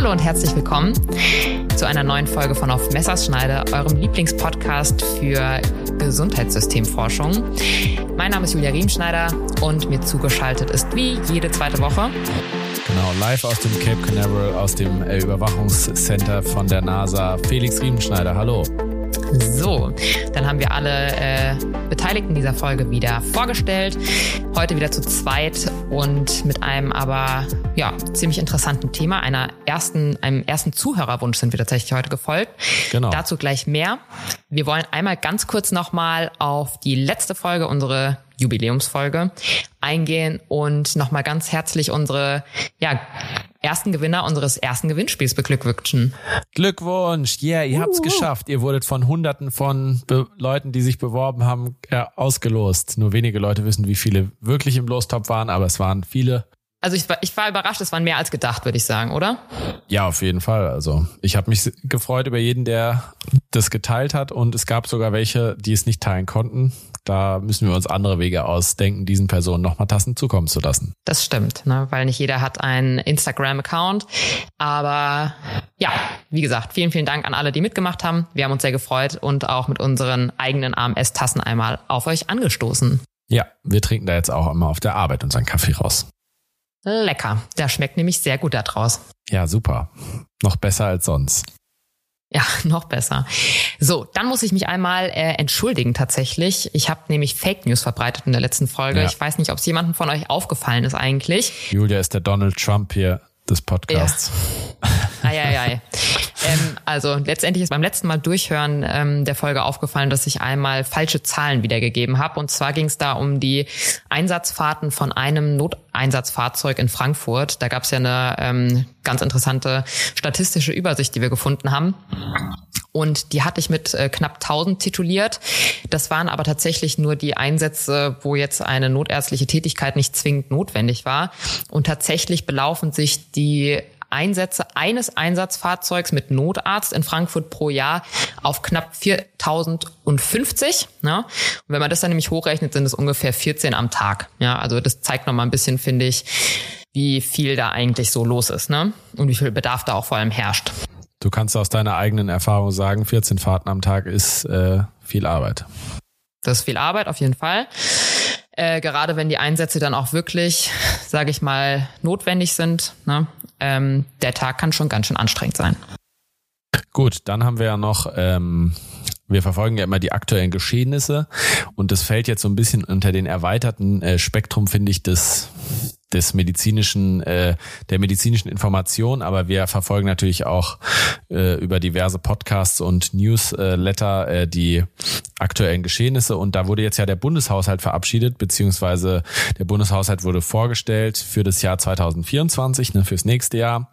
Hallo und herzlich willkommen zu einer neuen Folge von Auf Messerschneide, eurem Lieblingspodcast für Gesundheitssystemforschung. Mein Name ist Julia Riemschneider und mir zugeschaltet ist wie jede zweite Woche Genau, live aus dem Cape Canaveral, aus dem Überwachungscenter von der NASA. Felix Riemenschneider, hallo. So, dann haben wir alle äh, Beteiligten dieser Folge wieder vorgestellt. Heute wieder zu zweit und mit einem aber ja ziemlich interessanten Thema, einer ersten, einem ersten Zuhörerwunsch sind wir tatsächlich heute gefolgt. Genau. Dazu gleich mehr. Wir wollen einmal ganz kurz nochmal auf die letzte Folge, unsere Jubiläumsfolge eingehen und nochmal ganz herzlich unsere ja, ersten Gewinner unseres ersten Gewinnspiels beglückwünschen. Glückwunsch, yeah, ihr uh. habt's geschafft. Ihr wurdet von hunderten von Be Leuten, die sich beworben haben, äh, ausgelost. Nur wenige Leute wissen, wie viele wirklich im Lostopf waren, aber es waren viele. Also ich war, ich war überrascht, es waren mehr als gedacht, würde ich sagen, oder? Ja, auf jeden Fall. Also ich habe mich gefreut über jeden, der das geteilt hat und es gab sogar welche, die es nicht teilen konnten. Da müssen wir uns andere Wege ausdenken, diesen Personen nochmal Tassen zukommen zu lassen. Das stimmt, ne? weil nicht jeder hat einen Instagram-Account. Aber ja, wie gesagt, vielen, vielen Dank an alle, die mitgemacht haben. Wir haben uns sehr gefreut und auch mit unseren eigenen AMS-Tassen einmal auf euch angestoßen. Ja, wir trinken da jetzt auch immer auf der Arbeit unseren Kaffee raus. Lecker. Der schmeckt nämlich sehr gut da draus. Ja, super. Noch besser als sonst. Ja, noch besser. So, dann muss ich mich einmal äh, entschuldigen tatsächlich. Ich habe nämlich Fake News verbreitet in der letzten Folge. Ja. Ich weiß nicht, ob es jemandem von euch aufgefallen ist eigentlich. Julia ist der Donald Trump hier des Podcasts. Ja. Ei, ei, ei. ähm, also letztendlich ist beim letzten Mal Durchhören ähm, der Folge aufgefallen, dass ich einmal falsche Zahlen wiedergegeben habe. Und zwar ging es da um die Einsatzfahrten von einem Noteinsatzfahrzeug in Frankfurt. Da gab es ja eine ähm, ganz interessante statistische Übersicht, die wir gefunden haben. Und die hatte ich mit äh, knapp 1000 tituliert. Das waren aber tatsächlich nur die Einsätze, wo jetzt eine notärztliche Tätigkeit nicht zwingend notwendig war. Und tatsächlich belaufen sich die Einsätze eines Einsatzfahrzeugs mit Notarzt in Frankfurt pro Jahr auf knapp 4050. Ja? Und wenn man das dann nämlich hochrechnet, sind es ungefähr 14 am Tag. Ja, also das zeigt noch mal ein bisschen, finde ich, wie viel da eigentlich so los ist, ne? Und wie viel Bedarf da auch vor allem herrscht. Du kannst aus deiner eigenen Erfahrung sagen, 14 Fahrten am Tag ist äh, viel Arbeit. Das ist viel Arbeit auf jeden Fall. Äh, gerade wenn die Einsätze dann auch wirklich, sage ich mal, notwendig sind. Ne? Ähm, der Tag kann schon ganz schön anstrengend sein. Gut, dann haben wir ja noch, ähm, wir verfolgen ja immer die aktuellen Geschehnisse und das fällt jetzt so ein bisschen unter den erweiterten äh, Spektrum, finde ich, des des medizinischen, äh, der medizinischen Information, aber wir verfolgen natürlich auch äh, über diverse Podcasts und Newsletter äh, die aktuellen Geschehnisse. Und da wurde jetzt ja der Bundeshaushalt verabschiedet, beziehungsweise der Bundeshaushalt wurde vorgestellt für das Jahr 2024, ne, fürs nächste Jahr.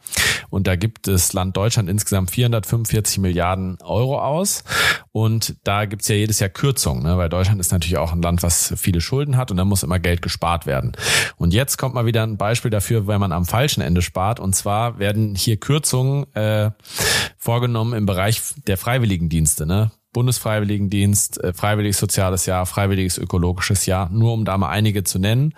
Und da gibt das Land Deutschland insgesamt 445 Milliarden Euro aus. Und da gibt's ja jedes Jahr Kürzungen, ne, weil Deutschland ist natürlich auch ein Land, was viele Schulden hat und da muss immer Geld gespart werden. Und jetzt kommt mal wieder ein Beispiel dafür, wenn man am falschen Ende spart. Und zwar werden hier Kürzungen äh, vorgenommen im Bereich der Freiwilligendienste. Ne? Bundesfreiwilligendienst, äh, Freiwilliges Soziales Jahr, Freiwilliges Ökologisches Jahr, nur um da mal einige zu nennen.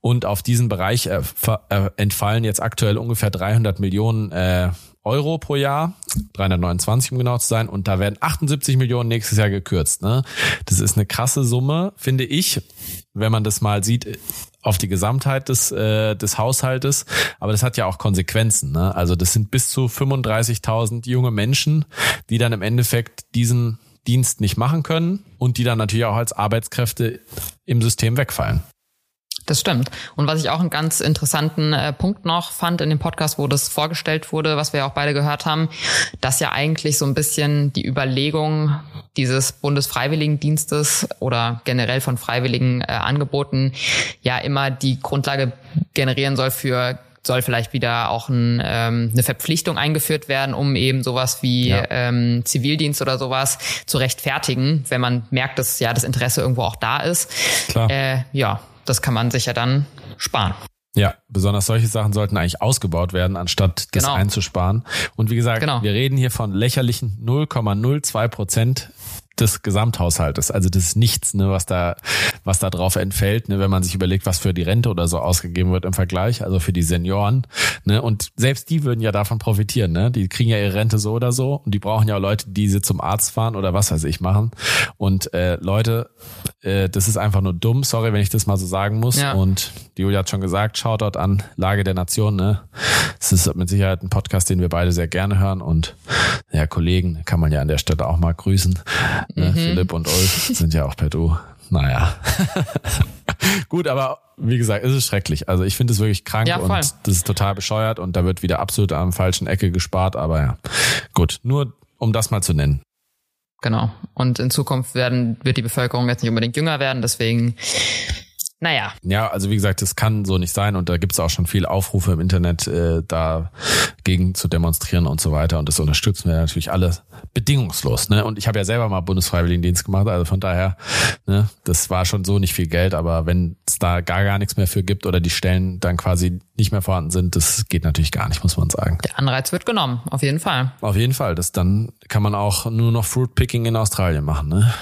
Und auf diesen Bereich äh, äh, entfallen jetzt aktuell ungefähr 300 Millionen äh, Euro pro Jahr, 329 um genau zu sein, und da werden 78 Millionen nächstes Jahr gekürzt. Ne? Das ist eine krasse Summe, finde ich, wenn man das mal sieht auf die Gesamtheit des, äh, des Haushaltes. Aber das hat ja auch Konsequenzen. Ne? Also das sind bis zu 35.000 junge Menschen, die dann im Endeffekt diesen Dienst nicht machen können und die dann natürlich auch als Arbeitskräfte im System wegfallen. Das stimmt. Und was ich auch einen ganz interessanten äh, Punkt noch fand in dem Podcast, wo das vorgestellt wurde, was wir ja auch beide gehört haben, dass ja eigentlich so ein bisschen die Überlegung dieses Bundesfreiwilligendienstes oder generell von freiwilligen äh, Angeboten ja immer die Grundlage generieren soll für soll vielleicht wieder auch ein, ähm, eine Verpflichtung eingeführt werden, um eben sowas wie ja. ähm, Zivildienst oder sowas zu rechtfertigen, wenn man merkt, dass ja das Interesse irgendwo auch da ist. Klar. Äh, ja, das kann man sich ja dann sparen. Ja, besonders solche Sachen sollten eigentlich ausgebaut werden, anstatt das genau. einzusparen. Und wie gesagt, genau. wir reden hier von lächerlichen 0,02 Prozent des Gesamthaushaltes. Also das ist nichts, ne, was da, was da drauf entfällt, ne, wenn man sich überlegt, was für die Rente oder so ausgegeben wird im Vergleich, also für die Senioren. Ne? Und selbst die würden ja davon profitieren. Ne? Die kriegen ja ihre Rente so oder so und die brauchen ja auch Leute, die sie zum Arzt fahren oder was weiß ich machen. Und äh, Leute, äh, das ist einfach nur dumm. Sorry, wenn ich das mal so sagen muss. Ja. Und die Julia hat schon gesagt, Shoutout an Lage der Nation. Ne? Das ist mit Sicherheit ein Podcast, den wir beide sehr gerne hören. Und ja, Kollegen kann man ja an der Stelle auch mal grüßen. Ne? Mhm. Philipp und Ulf sind ja auch per Du. Naja. Gut, aber wie gesagt, es ist schrecklich. Also ich finde es wirklich krank ja, und das ist total bescheuert und da wird wieder absolut am falschen Ecke gespart. Aber ja, gut, nur um das mal zu nennen. Genau. Und in Zukunft werden, wird die Bevölkerung jetzt nicht unbedingt jünger werden, deswegen naja. Ja, also wie gesagt, das kann so nicht sein und da gibt es auch schon viele Aufrufe im Internet, äh, dagegen zu demonstrieren und so weiter und das unterstützen wir natürlich alle bedingungslos. Ne? Und ich habe ja selber mal Bundesfreiwilligendienst gemacht, also von daher, ne, das war schon so nicht viel Geld, aber wenn es da gar gar nichts mehr für gibt oder die Stellen dann quasi nicht mehr vorhanden sind, das geht natürlich gar nicht, muss man sagen. Der Anreiz wird genommen, auf jeden Fall. Auf jeden Fall. Das dann kann man auch nur noch Fruitpicking in Australien machen, ne?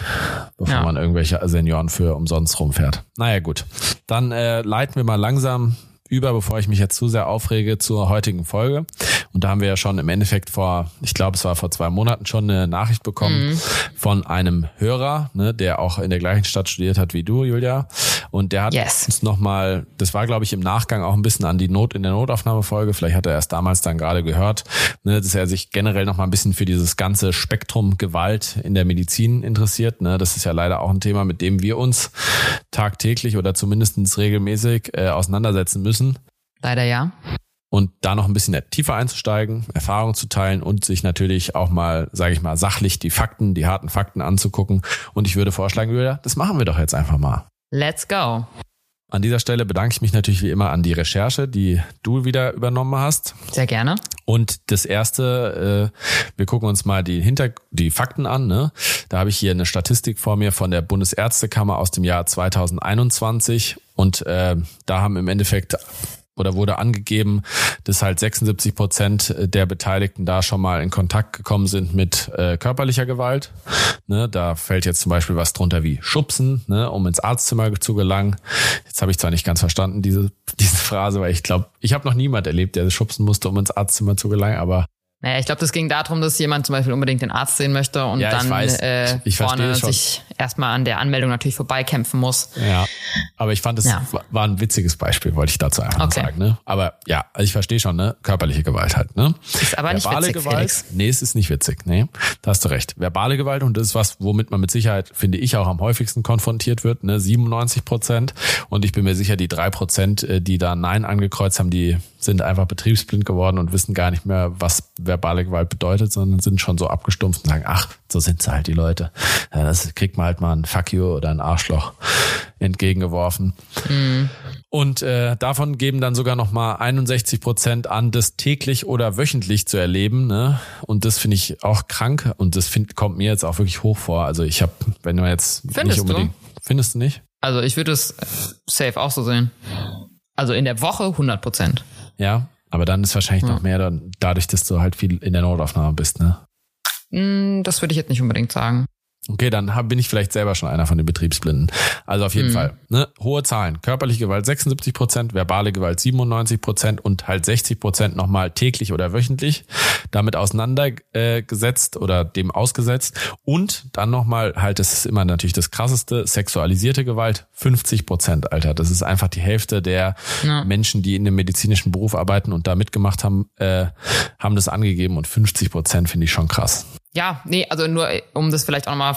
Bevor ja. man irgendwelche Senioren für umsonst rumfährt. Naja, gut. Dann äh, leiten wir mal langsam über, bevor ich mich jetzt zu sehr aufrege zur heutigen Folge. Und da haben wir ja schon im Endeffekt vor, ich glaube, es war vor zwei Monaten schon eine Nachricht bekommen mhm. von einem Hörer, ne, der auch in der gleichen Stadt studiert hat wie du, Julia. Und der hat yes. uns nochmal, das war, glaube ich, im Nachgang auch ein bisschen an die Not in der Notaufnahmefolge, vielleicht hat er erst damals dann gerade gehört, ne, dass er sich generell nochmal ein bisschen für dieses ganze Spektrum Gewalt in der Medizin interessiert. Ne. Das ist ja leider auch ein Thema, mit dem wir uns tagtäglich oder zumindestens regelmäßig äh, auseinandersetzen müssen. Leider ja. Und da noch ein bisschen tiefer einzusteigen, Erfahrungen zu teilen und sich natürlich auch mal, sage ich mal, sachlich die Fakten, die harten Fakten anzugucken. Und ich würde vorschlagen, Julia, das machen wir doch jetzt einfach mal. Let's go. An dieser Stelle bedanke ich mich natürlich wie immer an die Recherche, die du wieder übernommen hast. Sehr gerne. Und das erste, äh, wir gucken uns mal die Hinter die Fakten an. Ne? Da habe ich hier eine Statistik vor mir von der Bundesärztekammer aus dem Jahr 2021 und äh, da haben im Endeffekt oder wurde angegeben, dass halt 76 Prozent der Beteiligten da schon mal in Kontakt gekommen sind mit äh, körperlicher Gewalt. Ne, da fällt jetzt zum Beispiel was drunter wie Schubsen, ne, um ins Arztzimmer zu gelangen. Jetzt habe ich zwar nicht ganz verstanden diese diese Phrase, weil ich glaube, ich habe noch niemand erlebt, der schubsen musste, um ins Arztzimmer zu gelangen, aber naja, ich glaube, das ging darum, dass jemand zum Beispiel unbedingt den Arzt sehen möchte und ja, dann weiß, äh, ich, vorne sich erstmal an der Anmeldung natürlich vorbeikämpfen muss. Ja, aber ich fand es ja. war ein witziges Beispiel, wollte ich dazu einfach okay. sagen. Ne? Aber ja, also ich verstehe schon, ne? Körperliche Gewalt halt. Ne? Ist aber Verbale nicht witzig, Gewalt, Felix. Nee, es ist nicht witzig. Nee, da hast du recht. Verbale Gewalt und das ist was, womit man mit Sicherheit, finde ich, auch am häufigsten konfrontiert wird. Ne? 97 Prozent und ich bin mir sicher, die drei Prozent, äh, die da Nein angekreuzt haben, die sind einfach betriebsblind geworden und wissen gar nicht mehr, was verbale Gewalt bedeutet, sondern sind schon so abgestumpft und sagen, ach, so sind sie halt die Leute. Ja, das kriegt man halt mal ein Fuck you oder ein Arschloch entgegengeworfen. Mhm. Und äh, davon geben dann sogar noch mal 61 Prozent an, das täglich oder wöchentlich zu erleben. Ne? Und das finde ich auch krank und das find, kommt mir jetzt auch wirklich hoch vor. Also ich habe, wenn man jetzt Findest nicht unbedingt, du? findest du nicht? Also ich würde es safe auch so sehen. Also in der Woche 100 Prozent. Ja, aber dann ist wahrscheinlich ja. noch mehr dann dadurch, dass du halt viel in der Notaufnahme bist, ne? Mm, das würde ich jetzt nicht unbedingt sagen. Okay, dann bin ich vielleicht selber schon einer von den Betriebsblinden. Also auf jeden mhm. Fall. Ne? Hohe Zahlen. Körperliche Gewalt 76 Prozent, verbale Gewalt 97 Prozent und halt 60 Prozent nochmal täglich oder wöchentlich damit auseinandergesetzt oder dem ausgesetzt. Und dann nochmal halt, das ist immer natürlich das krasseste, sexualisierte Gewalt 50 Prozent, Alter. Das ist einfach die Hälfte der ja. Menschen, die in einem medizinischen Beruf arbeiten und da mitgemacht haben, äh, haben das angegeben und 50 Prozent finde ich schon krass. Ja, nee, also nur um das vielleicht auch nochmal,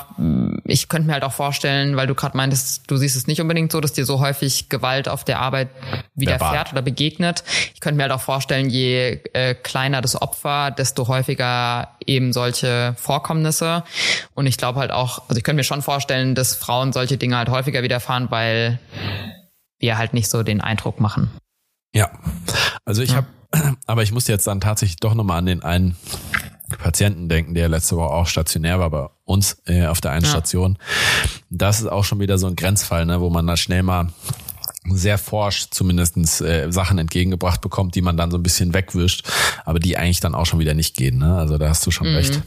ich könnte mir halt auch vorstellen, weil du gerade meintest, du siehst es nicht unbedingt so, dass dir so häufig Gewalt auf der Arbeit widerfährt oder begegnet. Ich könnte mir halt auch vorstellen, je äh, kleiner das Opfer, desto häufiger eben solche Vorkommnisse. Und ich glaube halt auch, also ich könnte mir schon vorstellen, dass Frauen solche Dinge halt häufiger widerfahren, weil wir halt nicht so den Eindruck machen. Ja, also ich ja. habe, aber ich muss jetzt dann tatsächlich doch nochmal an den einen Patienten denken, der letzte Woche auch stationär war bei uns äh, auf der einen ja. Station. Das ist auch schon wieder so ein Grenzfall, ne, wo man da schnell mal sehr forsch zumindestens äh, Sachen entgegengebracht bekommt, die man dann so ein bisschen wegwischt, aber die eigentlich dann auch schon wieder nicht gehen. Ne? Also da hast du schon mhm. recht.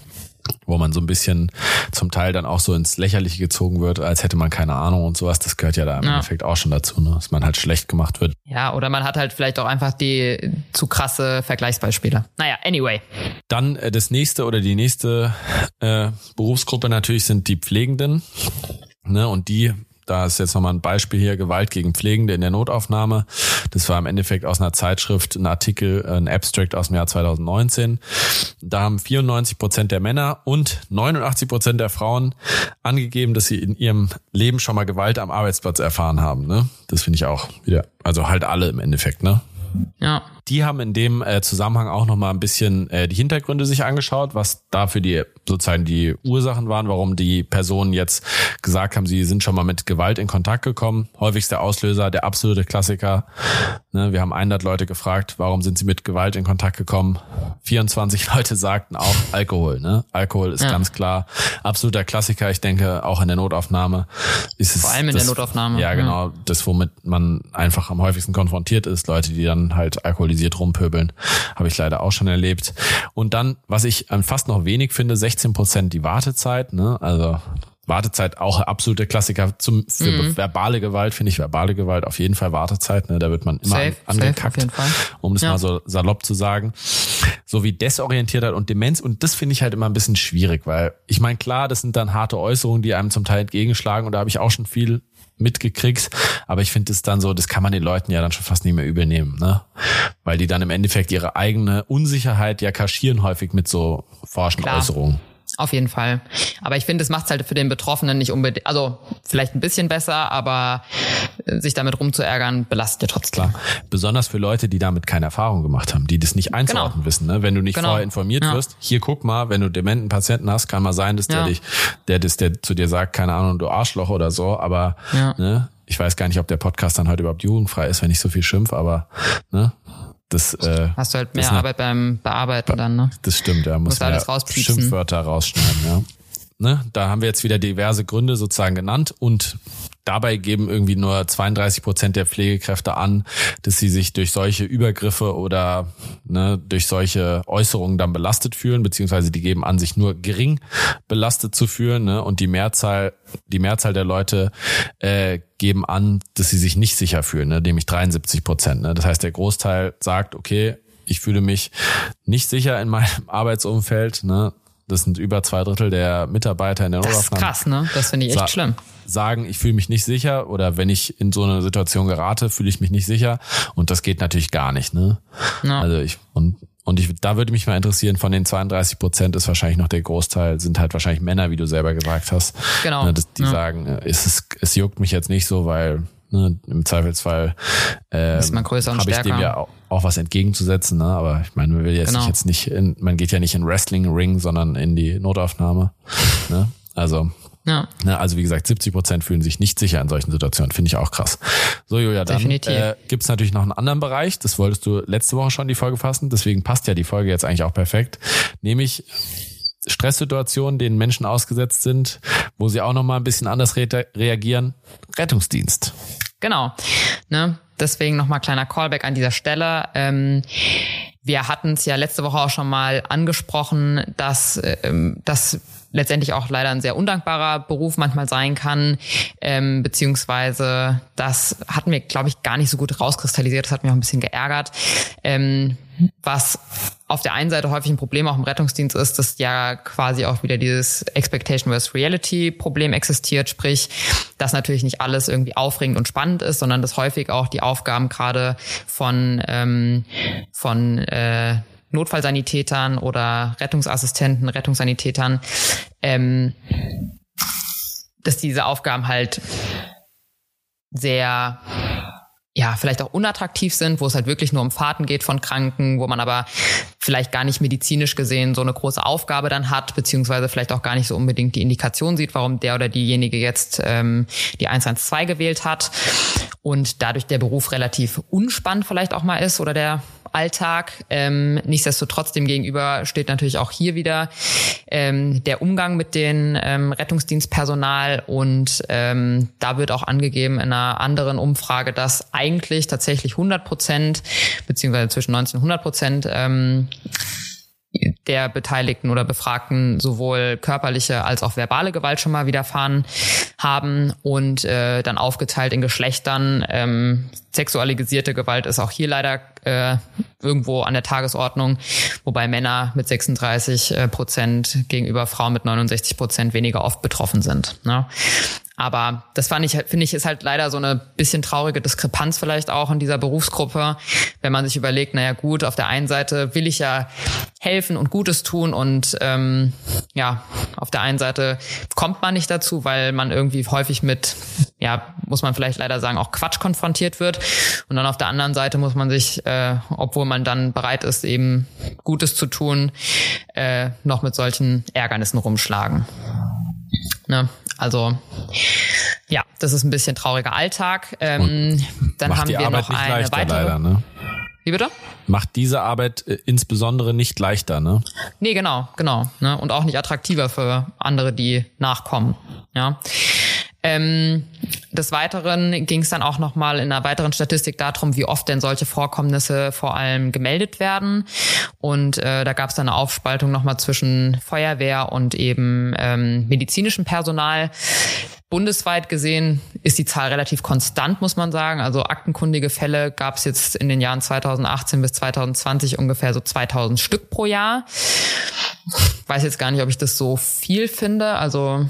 Wo man so ein bisschen zum Teil dann auch so ins Lächerliche gezogen wird, als hätte man keine Ahnung und sowas. Das gehört ja da im ja. Endeffekt auch schon dazu, ne? dass man halt schlecht gemacht wird. Ja, oder man hat halt vielleicht auch einfach die zu krasse Vergleichsbeispiele. Naja, anyway. Dann äh, das nächste oder die nächste äh, Berufsgruppe natürlich sind die Pflegenden. Ne, und die da ist jetzt nochmal ein Beispiel hier, Gewalt gegen Pflegende in der Notaufnahme. Das war im Endeffekt aus einer Zeitschrift ein Artikel, ein Abstract aus dem Jahr 2019. Da haben 94 Prozent der Männer und 89 Prozent der Frauen angegeben, dass sie in ihrem Leben schon mal Gewalt am Arbeitsplatz erfahren haben. Ne? Das finde ich auch wieder, also halt alle im Endeffekt, ne? Ja. Die haben in dem äh, Zusammenhang auch noch mal ein bisschen äh, die Hintergründe sich angeschaut, was dafür die sozusagen die Ursachen waren, warum die Personen jetzt gesagt haben, sie sind schon mal mit Gewalt in Kontakt gekommen. Häufigster Auslöser, der absolute Klassiker. Ne, wir haben 100 Leute gefragt, warum sind sie mit Gewalt in Kontakt gekommen? 24 Leute sagten auch Alkohol. Ne? Alkohol ist ja. ganz klar absoluter Klassiker. Ich denke auch in der Notaufnahme ist es vor allem in das, der Notaufnahme. Ja, genau. Das, womit man einfach am häufigsten konfrontiert ist, Leute, die dann halt alkoholisiert rumpöbeln, habe ich leider auch schon erlebt. Und dann, was ich fast noch wenig finde, 16 Prozent die Wartezeit. Ne? Also Wartezeit auch absolute Klassiker zum für mhm. verbale Gewalt finde ich verbale Gewalt auf jeden Fall Wartezeit ne da wird man immer safe, angekackt safe um das ja. mal so salopp zu sagen so wie Desorientiertheit und Demenz und das finde ich halt immer ein bisschen schwierig weil ich meine klar das sind dann harte Äußerungen die einem zum Teil entgegenschlagen und da habe ich auch schon viel mitgekriegt. Aber ich finde es dann so, das kann man den Leuten ja dann schon fast nicht mehr übel nehmen, ne? Weil die dann im Endeffekt ihre eigene Unsicherheit ja kaschieren häufig mit so forschen. Äußerungen. Auf jeden Fall. Aber ich finde, es macht es halt für den Betroffenen nicht unbedingt, also vielleicht ein bisschen besser, aber äh, sich damit rumzuärgern, belastet ja trotzdem. Klar. Besonders für Leute, die damit keine Erfahrung gemacht haben, die das nicht einzuordnen genau. wissen. Ne? Wenn du nicht genau. vorher informiert ja. wirst, hier guck mal, wenn du dementen Patienten hast, kann mal sein, dass ja. der dich, der das, der zu dir sagt, keine Ahnung, du Arschloch oder so, aber ne, ich weiß gar nicht, ob der Podcast dann heute überhaupt jugendfrei ist, wenn ich so viel schimpf, aber ne, das, äh, Hast du halt mehr Arbeit beim Bearbeiten dann, ne? Das stimmt, ja. Muss man Schimpfwörter rausschneiden, ja. Ne? Da haben wir jetzt wieder diverse Gründe sozusagen genannt und Dabei geben irgendwie nur 32 Prozent der Pflegekräfte an, dass sie sich durch solche Übergriffe oder ne, durch solche Äußerungen dann belastet fühlen, beziehungsweise die geben an, sich nur gering belastet zu fühlen. Ne? Und die Mehrzahl, die Mehrzahl der Leute äh, geben an, dass sie sich nicht sicher fühlen, ne? nämlich 73 Prozent. Ne? Das heißt, der Großteil sagt, okay, ich fühle mich nicht sicher in meinem Arbeitsumfeld. Ne? Das sind über zwei Drittel der Mitarbeiter in der Notaufnahme. Das ist krass, ne? Das finde ich echt schlimm. Sagen, ich fühle mich nicht sicher oder wenn ich in so eine Situation gerate, fühle ich mich nicht sicher und das geht natürlich gar nicht, ne? Ja. Also ich und und ich, da würde mich mal interessieren, von den 32 Prozent ist wahrscheinlich noch der Großteil, sind halt wahrscheinlich Männer, wie du selber gesagt hast. Genau. Ne, die ja. sagen, es, ist, es juckt mich jetzt nicht so, weil ne, im Zweifelsfall ähm, habe ich dem ja auch, auch was entgegenzusetzen, ne? Aber ich meine, man will jetzt genau. nicht jetzt nicht in, man geht ja nicht in Wrestling Ring, sondern in die Notaufnahme. ne? Also ja. Ne, also wie gesagt, 70 Prozent fühlen sich nicht sicher in solchen Situationen. Finde ich auch krass. So, Julia, dann äh, gibt es natürlich noch einen anderen Bereich. Das wolltest du letzte Woche schon die Folge fassen. Deswegen passt ja die Folge jetzt eigentlich auch perfekt. Nämlich Stresssituationen, denen Menschen ausgesetzt sind, wo sie auch nochmal ein bisschen anders re reagieren. Rettungsdienst. Genau. Ne? Deswegen nochmal kleiner Callback an dieser Stelle. Ähm, wir hatten es ja letzte Woche auch schon mal angesprochen, dass, ähm, dass letztendlich auch leider ein sehr undankbarer Beruf manchmal sein kann, ähm, beziehungsweise das hat mir, glaube ich, gar nicht so gut rauskristallisiert. Das hat mich auch ein bisschen geärgert. Ähm, was auf der einen Seite häufig ein Problem auch im Rettungsdienst ist, dass ja quasi auch wieder dieses Expectation versus Reality Problem existiert, sprich, dass natürlich nicht alles irgendwie aufregend und spannend ist, sondern dass häufig auch die Aufgaben gerade von ähm, von äh, Notfallsanitätern oder Rettungsassistenten, Rettungssanitätern, ähm, dass diese Aufgaben halt sehr ja, vielleicht auch unattraktiv sind, wo es halt wirklich nur um Fahrten geht von Kranken, wo man aber vielleicht gar nicht medizinisch gesehen so eine große Aufgabe dann hat, beziehungsweise vielleicht auch gar nicht so unbedingt die Indikation sieht, warum der oder diejenige jetzt ähm, die 112 gewählt hat und dadurch der Beruf relativ unspannend vielleicht auch mal ist oder der Alltag. Ähm, nichtsdestotrotz dem gegenüber steht natürlich auch hier wieder ähm, der Umgang mit den ähm, Rettungsdienstpersonal und ähm, da wird auch angegeben in einer anderen Umfrage, dass eigentlich tatsächlich 100 Prozent beziehungsweise zwischen 19 und 100 Prozent ähm, der Beteiligten oder Befragten sowohl körperliche als auch verbale Gewalt schon mal widerfahren haben und äh, dann aufgeteilt in Geschlechtern. Ähm, sexualisierte Gewalt ist auch hier leider äh, irgendwo an der Tagesordnung, wobei Männer mit 36 äh, Prozent gegenüber Frauen mit 69 Prozent weniger oft betroffen sind. Ne? Aber das fand ich, finde ich, ist halt leider so eine bisschen traurige Diskrepanz vielleicht auch in dieser Berufsgruppe, wenn man sich überlegt, naja gut, auf der einen Seite will ich ja helfen und Gutes tun und ähm, ja, auf der einen Seite kommt man nicht dazu, weil man irgendwie häufig mit, ja, muss man vielleicht leider sagen, auch Quatsch konfrontiert wird. Und dann auf der anderen Seite muss man sich, äh, obwohl man dann bereit ist, eben Gutes zu tun, äh, noch mit solchen Ärgernissen rumschlagen. Ne? Also ja, das ist ein bisschen trauriger Alltag. Ähm, dann haben wir Arbeit noch eine leichter, weitere. Leider, ne? Wie bitte? Macht diese Arbeit äh, insbesondere nicht leichter, ne? Nee, genau, genau. Ne? Und auch nicht attraktiver für andere, die nachkommen. Ja. Ähm, des Weiteren ging es dann auch nochmal in einer weiteren Statistik darum, wie oft denn solche Vorkommnisse vor allem gemeldet werden. Und äh, da gab es dann eine Aufspaltung nochmal zwischen Feuerwehr und eben ähm, medizinischem Personal. Bundesweit gesehen ist die Zahl relativ konstant, muss man sagen. Also aktenkundige Fälle gab es jetzt in den Jahren 2018 bis 2020 ungefähr so 2000 Stück pro Jahr. Weiß jetzt gar nicht, ob ich das so viel finde. Also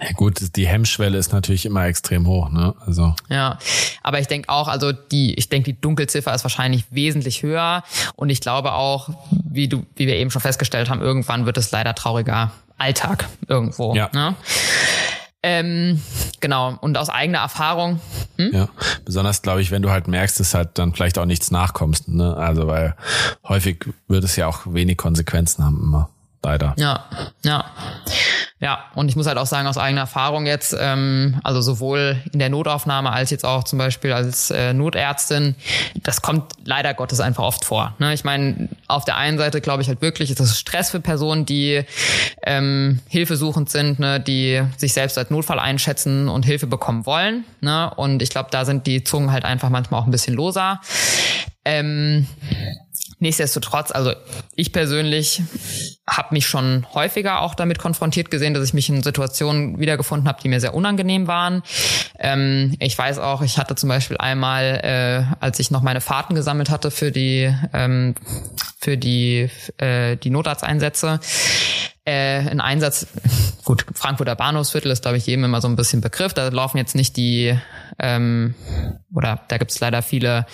ja gut, die Hemmschwelle ist natürlich immer extrem hoch, ne? Also ja, aber ich denke auch, also die, ich denke, die Dunkelziffer ist wahrscheinlich wesentlich höher und ich glaube auch, wie du, wie wir eben schon festgestellt haben, irgendwann wird es leider trauriger Alltag irgendwo. Ja. Ne? Ähm, genau, und aus eigener Erfahrung. Hm? Ja, besonders glaube ich, wenn du halt merkst, dass halt dann vielleicht auch nichts nachkommst. Ne? Also weil häufig wird es ja auch wenig Konsequenzen haben immer. Leider. Ja, ja. Ja, und ich muss halt auch sagen, aus eigener Erfahrung jetzt, ähm, also sowohl in der Notaufnahme als jetzt auch zum Beispiel als äh, Notärztin, das kommt leider Gottes einfach oft vor. Ne? Ich meine, auf der einen Seite glaube ich halt wirklich, ist das Stress für Personen, die ähm, hilfesuchend sind, ne? die sich selbst als Notfall einschätzen und Hilfe bekommen wollen. Ne? Und ich glaube, da sind die Zungen halt einfach manchmal auch ein bisschen loser. Ähm, Nichtsdestotrotz, also ich persönlich habe mich schon häufiger auch damit konfrontiert gesehen, dass ich mich in Situationen wiedergefunden habe, die mir sehr unangenehm waren. Ähm, ich weiß auch, ich hatte zum Beispiel einmal, äh, als ich noch meine Fahrten gesammelt hatte für die ähm, für die äh, die Notarzteinsätze, äh, ein Einsatz, gut, Frankfurter Bahnhofsviertel ist, glaube ich, jedem immer so ein bisschen Begriff. Da laufen jetzt nicht die, ähm, oder da gibt es leider viele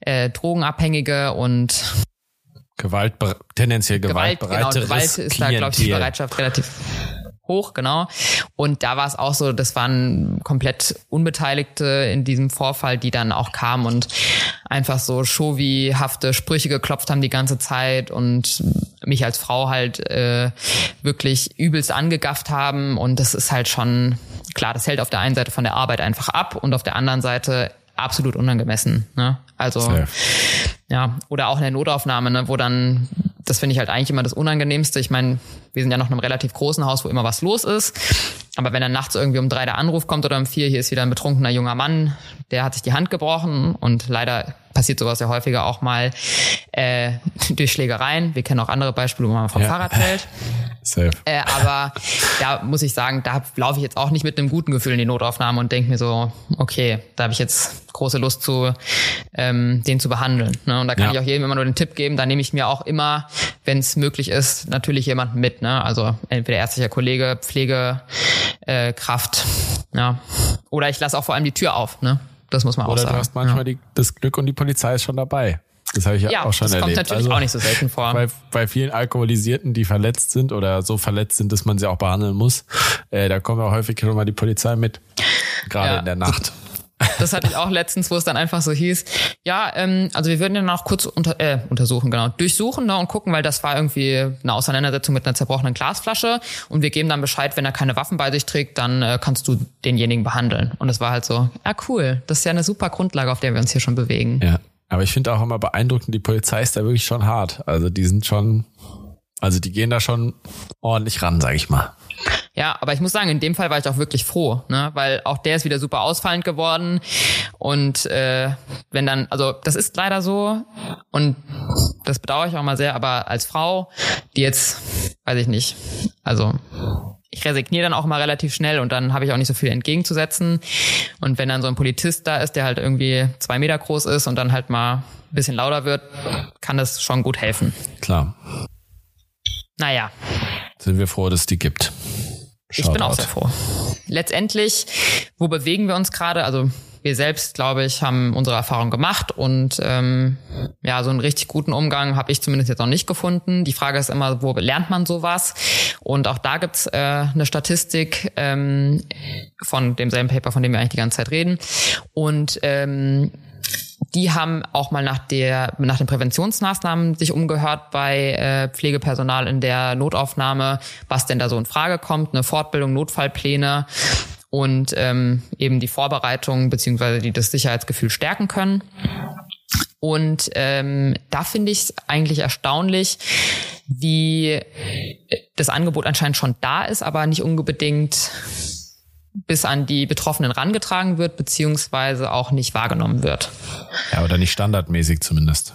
äh, Drogenabhängige und Gewalt, tendenziell Gewalt, genau, Gewalt ist da, glaube ich, die Bereitschaft relativ hoch, genau. Und da war es auch so, das waren komplett Unbeteiligte in diesem Vorfall, die dann auch kamen und einfach so Shovi-hafte Sprüche geklopft haben die ganze Zeit und mich als Frau halt äh, wirklich übelst angegafft haben. Und das ist halt schon, klar, das hält auf der einen Seite von der Arbeit einfach ab und auf der anderen Seite absolut unangemessen. Ne? Also Safe. ja, oder auch in der Notaufnahme, ne, wo dann das finde ich halt eigentlich immer das Unangenehmste. Ich meine, wir sind ja noch in einem relativ großen Haus, wo immer was los ist. Aber wenn dann nachts irgendwie um drei der Anruf kommt oder um vier, hier ist wieder ein betrunkener junger Mann, der hat sich die Hand gebrochen und leider passiert sowas ja häufiger auch mal äh, durch Schlägereien. Wir kennen auch andere Beispiele, wo man vom ja. Fahrrad fällt. Safe. Äh, aber da muss ich sagen, da laufe ich jetzt auch nicht mit einem guten Gefühl in die Notaufnahme und denke mir so, okay, da habe ich jetzt große Lust zu, ähm, den zu behandeln. Ne? Und da kann ja. ich auch jedem immer nur den Tipp geben, da nehme ich mir auch immer, wenn es möglich ist, natürlich jemanden mit. Ne? Also entweder ärztlicher Kollege, Pflegekraft, äh, Kraft, ja. Oder ich lasse auch vor allem die Tür auf, ne? Das muss man Oder auch sagen. Oder du hast manchmal ja. die, das Glück und die Polizei ist schon dabei. Das habe ich ja, auch schon das erlebt. Das kommt natürlich also, auch nicht so selten vor. Bei, bei vielen Alkoholisierten, die verletzt sind oder so verletzt sind, dass man sie auch behandeln muss, äh, da kommt ja häufig schon mal die Polizei mit. Gerade ja. in der Nacht. Das hatte ich auch letztens, wo es dann einfach so hieß, ja, ähm, also wir würden den auch kurz unter, äh, untersuchen, genau, durchsuchen ne, und gucken, weil das war irgendwie eine Auseinandersetzung mit einer zerbrochenen Glasflasche und wir geben dann Bescheid, wenn er keine Waffen bei sich trägt, dann äh, kannst du denjenigen behandeln. Und es war halt so, ja cool, das ist ja eine super Grundlage, auf der wir uns hier schon bewegen. Ja, aber ich finde auch immer beeindruckend, die Polizei ist da wirklich schon hart. Also die sind schon, also die gehen da schon ordentlich ran, sag ich mal. Ja, aber ich muss sagen, in dem Fall war ich auch wirklich froh, ne? weil auch der ist wieder super ausfallend geworden. Und äh, wenn dann, also das ist leider so. Und das bedauere ich auch mal sehr, aber als Frau, die jetzt, weiß ich nicht, also ich resigniere dann auch mal relativ schnell und dann habe ich auch nicht so viel entgegenzusetzen. Und wenn dann so ein Polizist da ist, der halt irgendwie zwei Meter groß ist und dann halt mal ein bisschen lauter wird, kann das schon gut helfen. Klar. Naja. Sind wir froh, dass es die gibt. Shoutout. Ich bin auch sehr froh. Letztendlich, wo bewegen wir uns gerade? Also wir selbst, glaube ich, haben unsere Erfahrung gemacht und ähm, ja, so einen richtig guten Umgang habe ich zumindest jetzt noch nicht gefunden. Die Frage ist immer, wo lernt man sowas? Und auch da gibt's äh, eine Statistik ähm, von demselben Paper, von dem wir eigentlich die ganze Zeit reden. Und ähm, die haben auch mal nach der nach den Präventionsmaßnahmen sich umgehört bei äh, Pflegepersonal in der Notaufnahme, was denn da so in Frage kommt, eine Fortbildung, Notfallpläne und ähm, eben die Vorbereitung beziehungsweise die das Sicherheitsgefühl stärken können. Und ähm, da finde ich es eigentlich erstaunlich, wie das Angebot anscheinend schon da ist, aber nicht unbedingt bis an die Betroffenen rangetragen wird, beziehungsweise auch nicht wahrgenommen wird. Ja, oder nicht standardmäßig zumindest.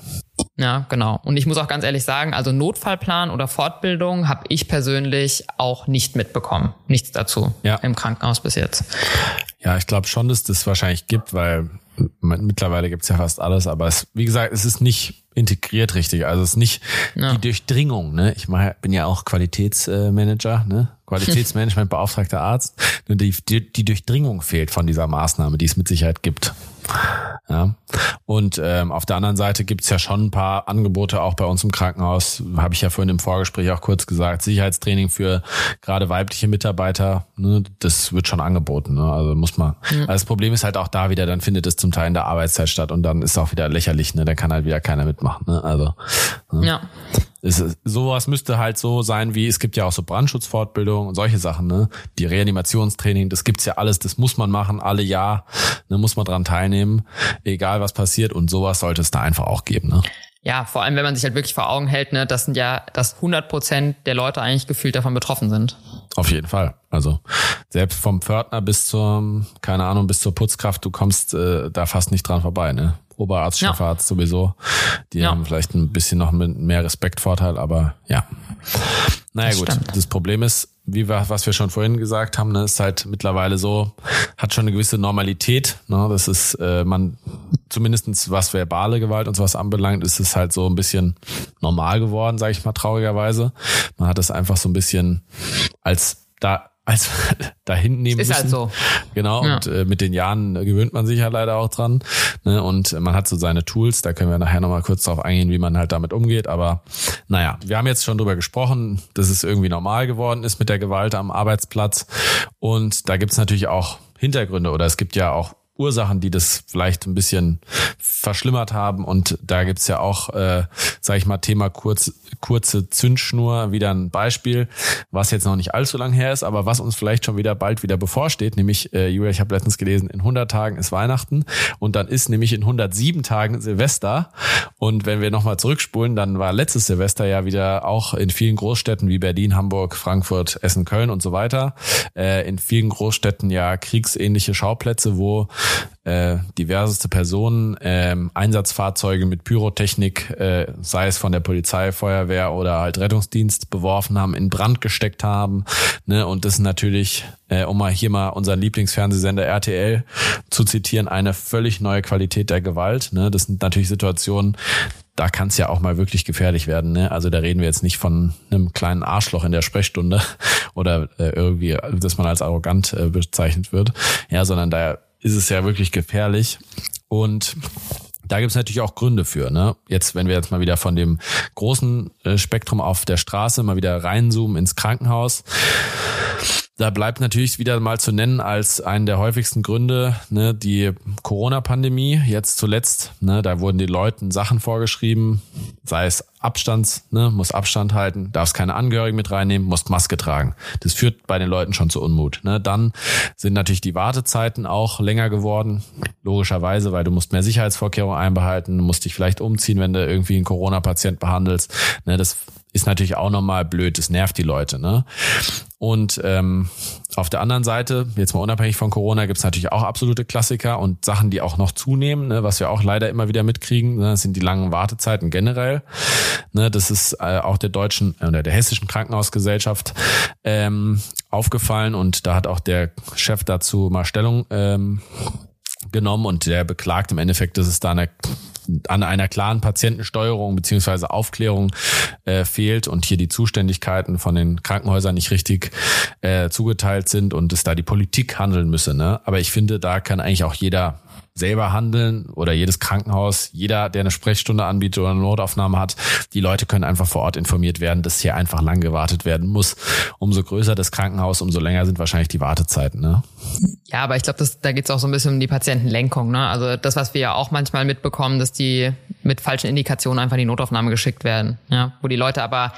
Ja, genau. Und ich muss auch ganz ehrlich sagen, also Notfallplan oder Fortbildung habe ich persönlich auch nicht mitbekommen. Nichts dazu ja. im Krankenhaus bis jetzt. Ja, ich glaube schon, dass das wahrscheinlich gibt, weil mittlerweile gibt's ja fast alles, aber es, wie gesagt, es ist nicht integriert richtig. Also es ist nicht ja. die Durchdringung. Ne? Ich mach, bin ja auch Qualitätsmanager, ne? Qualitätsmanagement beauftragter Arzt. Die, die, die Durchdringung fehlt von dieser Maßnahme, die es mit Sicherheit gibt. Ja. Und ähm, auf der anderen Seite gibt's ja schon ein paar Angebote, auch bei uns im Krankenhaus, habe ich ja vorhin im Vorgespräch auch kurz gesagt, Sicherheitstraining für gerade weibliche Mitarbeiter, ne, das wird schon angeboten. Ne? Also muss man. Mhm. Also das Problem ist halt auch da wieder, dann findet es zum Teil in der Arbeitszeit statt und dann ist es auch wieder lächerlich, ne? Da kann halt wieder keiner mitmachen. Ne? Also ne? ja es, sowas müsste halt so sein wie, es gibt ja auch so Brandschutzfortbildung und solche Sachen, ne? Die Reanimationstraining, das gibt's ja alles, das muss man machen, alle Jahr, ne, muss man dran teilnehmen, egal was passiert und sowas sollte es da einfach auch geben, ne? Ja, vor allem, wenn man sich halt wirklich vor Augen hält, ne, das sind ja, dass 100 Prozent der Leute eigentlich gefühlt davon betroffen sind. Auf jeden Fall. Also selbst vom Pförtner bis zur, keine Ahnung, bis zur Putzkraft, du kommst äh, da fast nicht dran vorbei, ne? Oberarzt, Chefarzt ja. sowieso. Die ja. haben vielleicht ein bisschen noch mehr Respektvorteil, aber ja. Naja das gut, stimmt. das Problem ist, wie wir, was wir schon vorhin gesagt haben, ne, ist halt mittlerweile so, hat schon eine gewisse Normalität. Ne? Das ist, äh, man, zumindestens was verbale Gewalt und sowas anbelangt, ist es halt so ein bisschen normal geworden, sage ich mal traurigerweise. Man hat es einfach so ein bisschen als da als dahin nehmen ist halt müssen. Ist halt so. Genau, ja. und äh, mit den Jahren gewöhnt man sich ja leider auch dran. Ne? Und man hat so seine Tools, da können wir nachher nochmal kurz drauf eingehen, wie man halt damit umgeht. Aber naja, wir haben jetzt schon drüber gesprochen, dass es irgendwie normal geworden ist mit der Gewalt am Arbeitsplatz. Und da gibt's natürlich auch Hintergründe oder es gibt ja auch Ursachen, die das vielleicht ein bisschen verschlimmert haben. Und da gibt's ja auch, äh, sage ich mal, Thema kurz, kurze Zündschnur, wieder ein Beispiel, was jetzt noch nicht allzu lang her ist, aber was uns vielleicht schon wieder bald wieder bevorsteht. Nämlich, äh, Julia, ich habe letztens gelesen, in 100 Tagen ist Weihnachten und dann ist nämlich in 107 Tagen Silvester. Und wenn wir nochmal zurückspulen, dann war letztes Silvester ja wieder auch in vielen Großstädten wie Berlin, Hamburg, Frankfurt, Essen, Köln und so weiter, äh, in vielen Großstädten ja kriegsähnliche Schauplätze, wo äh, diverseste Personen, äh, Einsatzfahrzeuge mit Pyrotechnik, äh, sei es von der Polizei, Feuerwehr oder halt Rettungsdienst beworfen haben, in Brand gesteckt haben. Ne? Und das ist natürlich, äh, um mal hier mal unseren Lieblingsfernsehsender RTL zu zitieren, eine völlig neue Qualität der Gewalt. Ne? Das sind natürlich Situationen, da kann es ja auch mal wirklich gefährlich werden. Ne? Also da reden wir jetzt nicht von einem kleinen Arschloch in der Sprechstunde oder äh, irgendwie, dass man als arrogant äh, bezeichnet wird, ja, sondern da ist es ja wirklich gefährlich. Und da gibt es natürlich auch Gründe für. Ne? Jetzt, wenn wir jetzt mal wieder von dem großen äh, Spektrum auf der Straße mal wieder reinzoomen ins Krankenhaus, da bleibt natürlich wieder mal zu nennen als einen der häufigsten Gründe ne, die Corona-Pandemie. Jetzt zuletzt, ne, da wurden den Leuten Sachen vorgeschrieben, sei es Abstands, ne, muss Abstand halten, darfst keine Angehörigen mit reinnehmen, musst Maske tragen. Das führt bei den Leuten schon zu Unmut. Ne. Dann sind natürlich die Wartezeiten auch länger geworden, logischerweise, weil du musst mehr Sicherheitsvorkehrungen einbehalten, musst dich vielleicht umziehen, wenn du irgendwie einen Corona-Patient behandelst. Ne, das ist natürlich auch nochmal blöd, das nervt die Leute. Ne? Und ähm, auf der anderen Seite, jetzt mal unabhängig von Corona, gibt's natürlich auch absolute Klassiker und Sachen, die auch noch zunehmen, ne, was wir auch leider immer wieder mitkriegen, ne, sind die langen Wartezeiten generell. Ne, das ist äh, auch der deutschen äh, oder der hessischen Krankenhausgesellschaft ähm, aufgefallen und da hat auch der Chef dazu mal Stellung ähm, genommen und der beklagt im Endeffekt, dass es da eine an einer klaren Patientensteuerung beziehungsweise Aufklärung äh, fehlt und hier die Zuständigkeiten von den Krankenhäusern nicht richtig äh, zugeteilt sind und es da die Politik handeln müsse. Ne? Aber ich finde, da kann eigentlich auch jeder selber handeln oder jedes Krankenhaus, jeder, der eine Sprechstunde anbietet oder eine Notaufnahme hat, die Leute können einfach vor Ort informiert werden, dass hier einfach lang gewartet werden muss. Umso größer das Krankenhaus, umso länger sind wahrscheinlich die Wartezeiten. Ne? Ja, aber ich glaube, da geht es auch so ein bisschen um die Patientenlenkung. Ne? Also das, was wir ja auch manchmal mitbekommen, dass die mit falschen Indikationen einfach in die Notaufnahme geschickt werden. Ja? Wo die Leute aber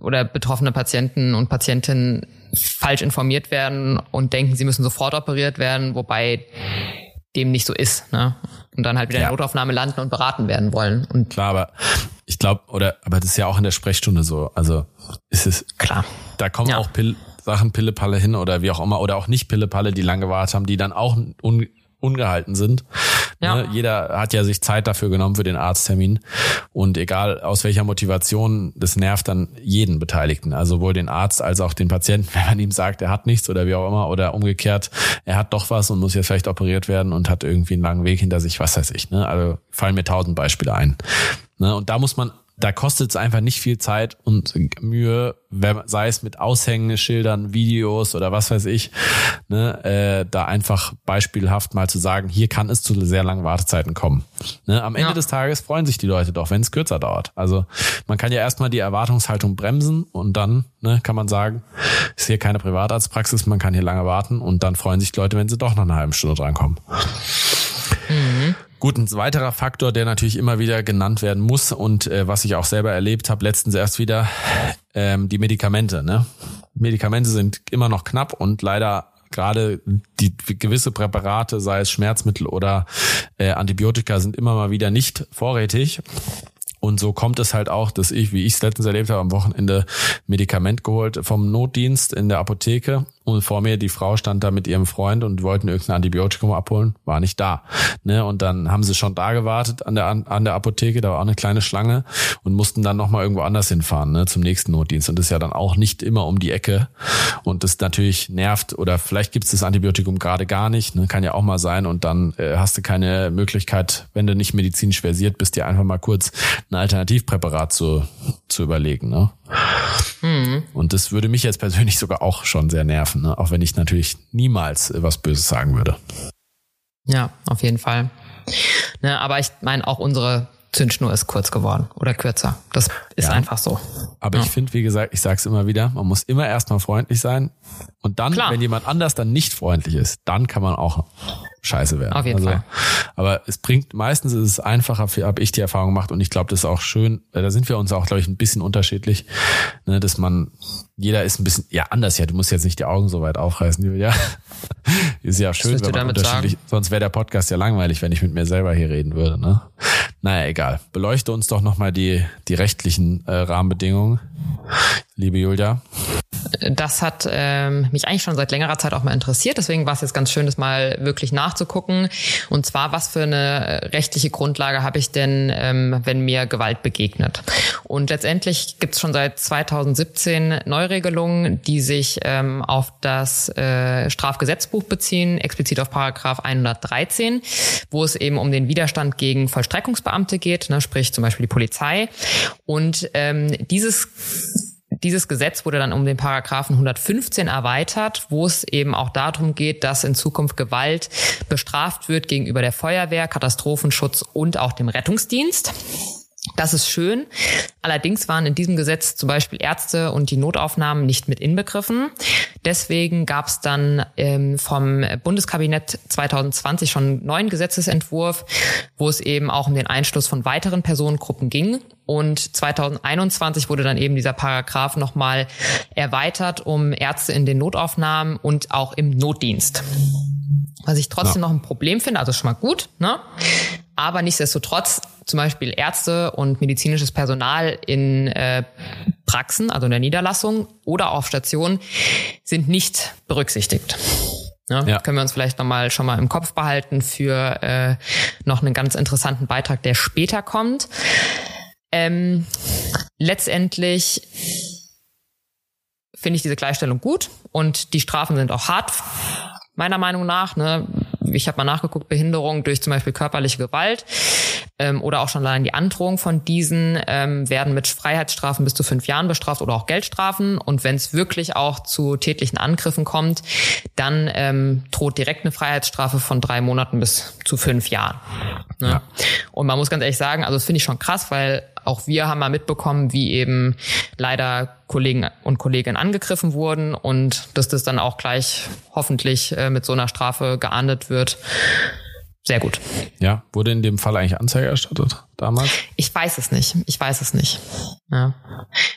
oder betroffene Patienten und Patientinnen falsch informiert werden und denken, sie müssen sofort operiert werden, wobei dem nicht so ist, ne? Und dann halt wieder ja. in der Notaufnahme landen und beraten werden wollen. Und Klar, aber ich glaube, oder aber das ist ja auch in der Sprechstunde so. Also ist es klar. Da kommen ja. auch Pill Sachen Pillepalle hin oder wie auch immer oder auch nicht Pillepalle, die lange gewartet haben, die dann auch un ungehalten sind. Ja. Ne? Jeder hat ja sich Zeit dafür genommen für den Arzttermin. Und egal aus welcher Motivation, das nervt dann jeden Beteiligten. Also sowohl den Arzt als auch den Patienten, wenn man ihm sagt, er hat nichts oder wie auch immer. Oder umgekehrt, er hat doch was und muss jetzt vielleicht operiert werden und hat irgendwie einen langen Weg hinter sich, was weiß ich. Ne? Also fallen mir tausend Beispiele ein. Ne? Und da muss man da kostet es einfach nicht viel Zeit und Mühe, sei es mit Aushängeschildern, Videos oder was weiß ich, ne, äh, da einfach beispielhaft mal zu sagen, hier kann es zu sehr langen Wartezeiten kommen. Ne, am Ende ja. des Tages freuen sich die Leute doch, wenn es kürzer dauert. Also man kann ja erstmal die Erwartungshaltung bremsen und dann ne, kann man sagen, ist hier keine Privatarztpraxis, man kann hier lange warten und dann freuen sich die Leute, wenn sie doch noch eine halbe Stunde drankommen. Mhm. Gut, ein weiterer Faktor, der natürlich immer wieder genannt werden muss und äh, was ich auch selber erlebt habe, letztens erst wieder, ähm, die Medikamente. Ne? Medikamente sind immer noch knapp und leider gerade die gewisse Präparate, sei es Schmerzmittel oder äh, Antibiotika, sind immer mal wieder nicht vorrätig. Und so kommt es halt auch, dass ich, wie ich es letztens erlebt habe, am Wochenende Medikament geholt vom Notdienst in der Apotheke und vor mir die Frau stand da mit ihrem Freund und wollten irgendein Antibiotikum abholen, war nicht da. Ne? Und dann haben sie schon da gewartet an der, an der Apotheke, da war auch eine kleine Schlange und mussten dann nochmal irgendwo anders hinfahren, ne? zum nächsten Notdienst. Und das ist ja dann auch nicht immer um die Ecke. Und das natürlich nervt oder vielleicht gibt es das Antibiotikum gerade gar nicht, ne? kann ja auch mal sein. Und dann äh, hast du keine Möglichkeit, wenn du nicht medizinisch versiert bist, dir einfach mal kurz ein Alternativpräparat zu, zu überlegen. Ne? Mhm. Und das würde mich jetzt persönlich sogar auch schon sehr nerven, ne? auch wenn ich natürlich niemals was Böses sagen würde. Ja, auf jeden Fall. Ne, aber ich meine, auch unsere Zündschnur ist kurz geworden oder kürzer. Das ist ja. einfach so. Aber ja. ich finde, wie gesagt, ich sage es immer wieder, man muss immer erstmal freundlich sein und dann, Klar. wenn jemand anders dann nicht freundlich ist, dann kann man auch scheiße werden. Auf jeden also, Fall. Aber es bringt, meistens ist es einfacher, habe ich die Erfahrung gemacht und ich glaube, das ist auch schön, da sind wir uns auch, glaube ich, ein bisschen unterschiedlich, ne, dass man, jeder ist ein bisschen, ja, anders, ja, du musst jetzt nicht die Augen so weit aufreißen, Julia. ist ja schön, wenn man unterschiedlich, sagen? sonst wäre der Podcast ja langweilig, wenn ich mit mir selber hier reden würde, ne? Naja, egal. Beleuchte uns doch nochmal die, die rechtlichen äh, Rahmenbedingungen, liebe Julia das hat ähm, mich eigentlich schon seit längerer Zeit auch mal interessiert. Deswegen war es jetzt ganz schön, das mal wirklich nachzugucken. Und zwar, was für eine rechtliche Grundlage habe ich denn, ähm, wenn mir Gewalt begegnet? Und letztendlich gibt es schon seit 2017 Neuregelungen, die sich ähm, auf das äh, Strafgesetzbuch beziehen, explizit auf Paragraph 113, wo es eben um den Widerstand gegen Vollstreckungsbeamte geht, ne, sprich zum Beispiel die Polizei. Und ähm, dieses dieses Gesetz wurde dann um den Paragraphen 115 erweitert, wo es eben auch darum geht, dass in Zukunft Gewalt bestraft wird gegenüber der Feuerwehr, Katastrophenschutz und auch dem Rettungsdienst. Das ist schön. Allerdings waren in diesem Gesetz zum Beispiel Ärzte und die Notaufnahmen nicht mit inbegriffen. Deswegen gab es dann ähm, vom Bundeskabinett 2020 schon einen neuen Gesetzesentwurf, wo es eben auch um den Einschluss von weiteren Personengruppen ging. Und 2021 wurde dann eben dieser Paragraph nochmal erweitert um Ärzte in den Notaufnahmen und auch im Notdienst. Was ich trotzdem ja. noch ein Problem finde, also schon mal gut, ne? Aber nichtsdestotrotz zum Beispiel Ärzte und medizinisches Personal in äh, Praxen, also in der Niederlassung oder auf Stationen, sind nicht berücksichtigt. Ja, ja. Können wir uns vielleicht nochmal schon mal im Kopf behalten für äh, noch einen ganz interessanten Beitrag, der später kommt. Ähm, letztendlich finde ich diese Gleichstellung gut und die Strafen sind auch hart, meiner Meinung nach. Ne? Ich habe mal nachgeguckt, Behinderung durch zum Beispiel körperliche Gewalt ähm, oder auch schon allein die Androhung von diesen ähm, werden mit Freiheitsstrafen bis zu fünf Jahren bestraft oder auch Geldstrafen. Und wenn es wirklich auch zu tätlichen Angriffen kommt, dann ähm, droht direkt eine Freiheitsstrafe von drei Monaten bis zu fünf Jahren. Ne? Ja. Und man muss ganz ehrlich sagen, also das finde ich schon krass, weil auch wir haben mal mitbekommen, wie eben leider Kollegen und Kolleginnen angegriffen wurden und dass das dann auch gleich hoffentlich äh, mit so einer Strafe geahndet wird sehr gut. Ja, wurde in dem Fall eigentlich Anzeige erstattet damals? Ich weiß es nicht. Ich weiß es nicht. Ja.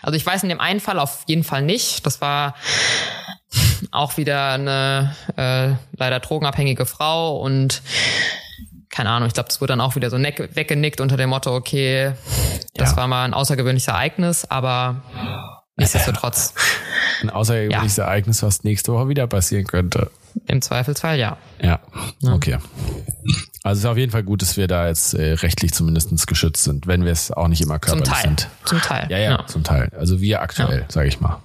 Also ich weiß in dem einen Fall auf jeden Fall nicht. Das war auch wieder eine äh, leider drogenabhängige Frau und keine Ahnung, ich glaube, das wurde dann auch wieder so weggenickt unter dem Motto, okay, das ja. war mal ein außergewöhnliches Ereignis, aber nichtsdestotrotz. Ein außergewöhnliches ja. Ereignis, was nächste Woche wieder passieren könnte. Im Zweifelsfall ja. Ja, okay. Also es ist auf jeden Fall gut, dass wir da jetzt äh, rechtlich zumindest geschützt sind, wenn wir es auch nicht immer körperlich zum Teil. sind. Zum Teil. Ja, ja, ja, zum Teil. Also wir aktuell, ja. sage ich mal.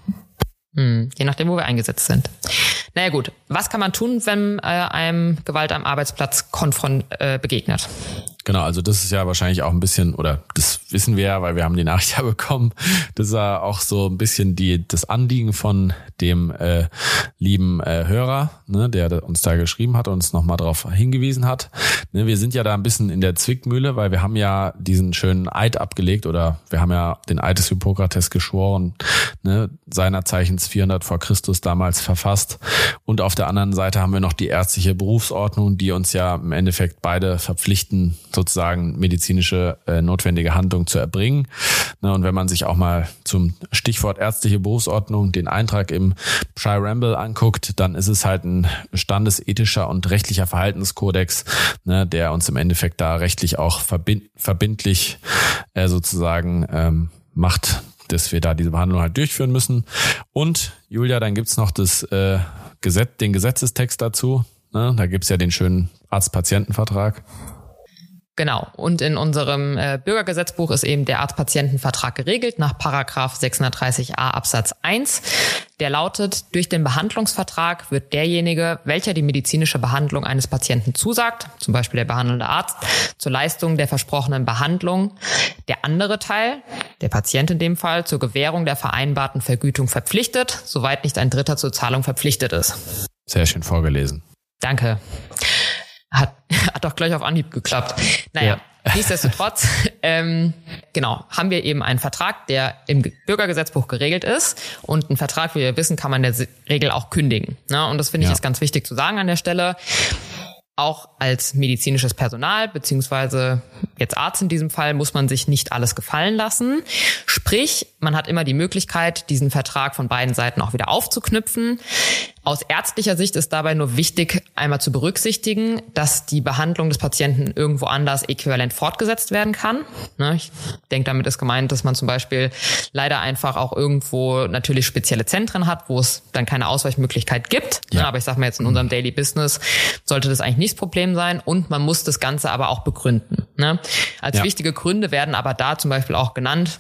Hm, je nachdem, wo wir eingesetzt sind. Naja gut, was kann man tun, wenn äh, einem Gewalt am Arbeitsplatz konfront äh, begegnet? Genau, also das ist ja wahrscheinlich auch ein bisschen, oder das wissen wir ja, weil wir haben die Nachricht ja bekommen, das ja auch so ein bisschen die, das Anliegen von dem äh, lieben äh, Hörer, ne, der uns da geschrieben hat und uns nochmal darauf hingewiesen hat. Ne, wir sind ja da ein bisschen in der Zwickmühle, weil wir haben ja diesen schönen Eid abgelegt oder wir haben ja den Eid des Hippokrates geschworen, ne, seiner Zeichens 400 vor Christus damals verfasst. Und auf der anderen Seite haben wir noch die ärztliche Berufsordnung, die uns ja im Endeffekt beide verpflichten, sozusagen medizinische äh, notwendige Handlung zu erbringen. Na, und wenn man sich auch mal zum Stichwort ärztliche Berufsordnung den Eintrag im Shy Ramble anguckt, dann ist es halt ein standesethischer und rechtlicher Verhaltenskodex, ne, der uns im Endeffekt da rechtlich auch verbind verbindlich äh, sozusagen ähm, macht, dass wir da diese Behandlung halt durchführen müssen. Und Julia, dann gibt's noch das äh, Gesetz, den Gesetzestext dazu. Ne? Da gibt's ja den schönen Arzt-Patienten-Vertrag. Genau. Und in unserem äh, Bürgergesetzbuch ist eben der Arzt-Patienten-Vertrag geregelt nach Paragraph 630a Absatz 1. Der lautet, durch den Behandlungsvertrag wird derjenige, welcher die medizinische Behandlung eines Patienten zusagt, zum Beispiel der behandelnde Arzt, zur Leistung der versprochenen Behandlung, der andere Teil, der Patient in dem Fall, zur Gewährung der vereinbarten Vergütung verpflichtet, soweit nicht ein Dritter zur Zahlung verpflichtet ist. Sehr schön vorgelesen. Danke. Hat, hat doch gleich auf Anhieb geklappt. Naja, ja. nichtsdestotrotz, ähm, genau, haben wir eben einen Vertrag, der im Bürgergesetzbuch geregelt ist. Und einen Vertrag, wie wir wissen, kann man in der Regel auch kündigen. Ne? Und das finde ich ja. ist ganz wichtig zu sagen an der Stelle auch als medizinisches Personal beziehungsweise jetzt Arzt in diesem Fall muss man sich nicht alles gefallen lassen. Sprich, man hat immer die Möglichkeit, diesen Vertrag von beiden Seiten auch wieder aufzuknüpfen. Aus ärztlicher Sicht ist dabei nur wichtig, einmal zu berücksichtigen, dass die Behandlung des Patienten irgendwo anders äquivalent fortgesetzt werden kann. Ne, ich denke, damit ist gemeint, dass man zum Beispiel leider einfach auch irgendwo natürlich spezielle Zentren hat, wo es dann keine Ausweichmöglichkeit gibt. Ja. Aber ich sage mal jetzt in unserem Daily Business sollte das eigentlich nicht das Problem sein und man muss das Ganze aber auch begründen. Ne? Als ja. wichtige Gründe werden aber da zum Beispiel auch genannt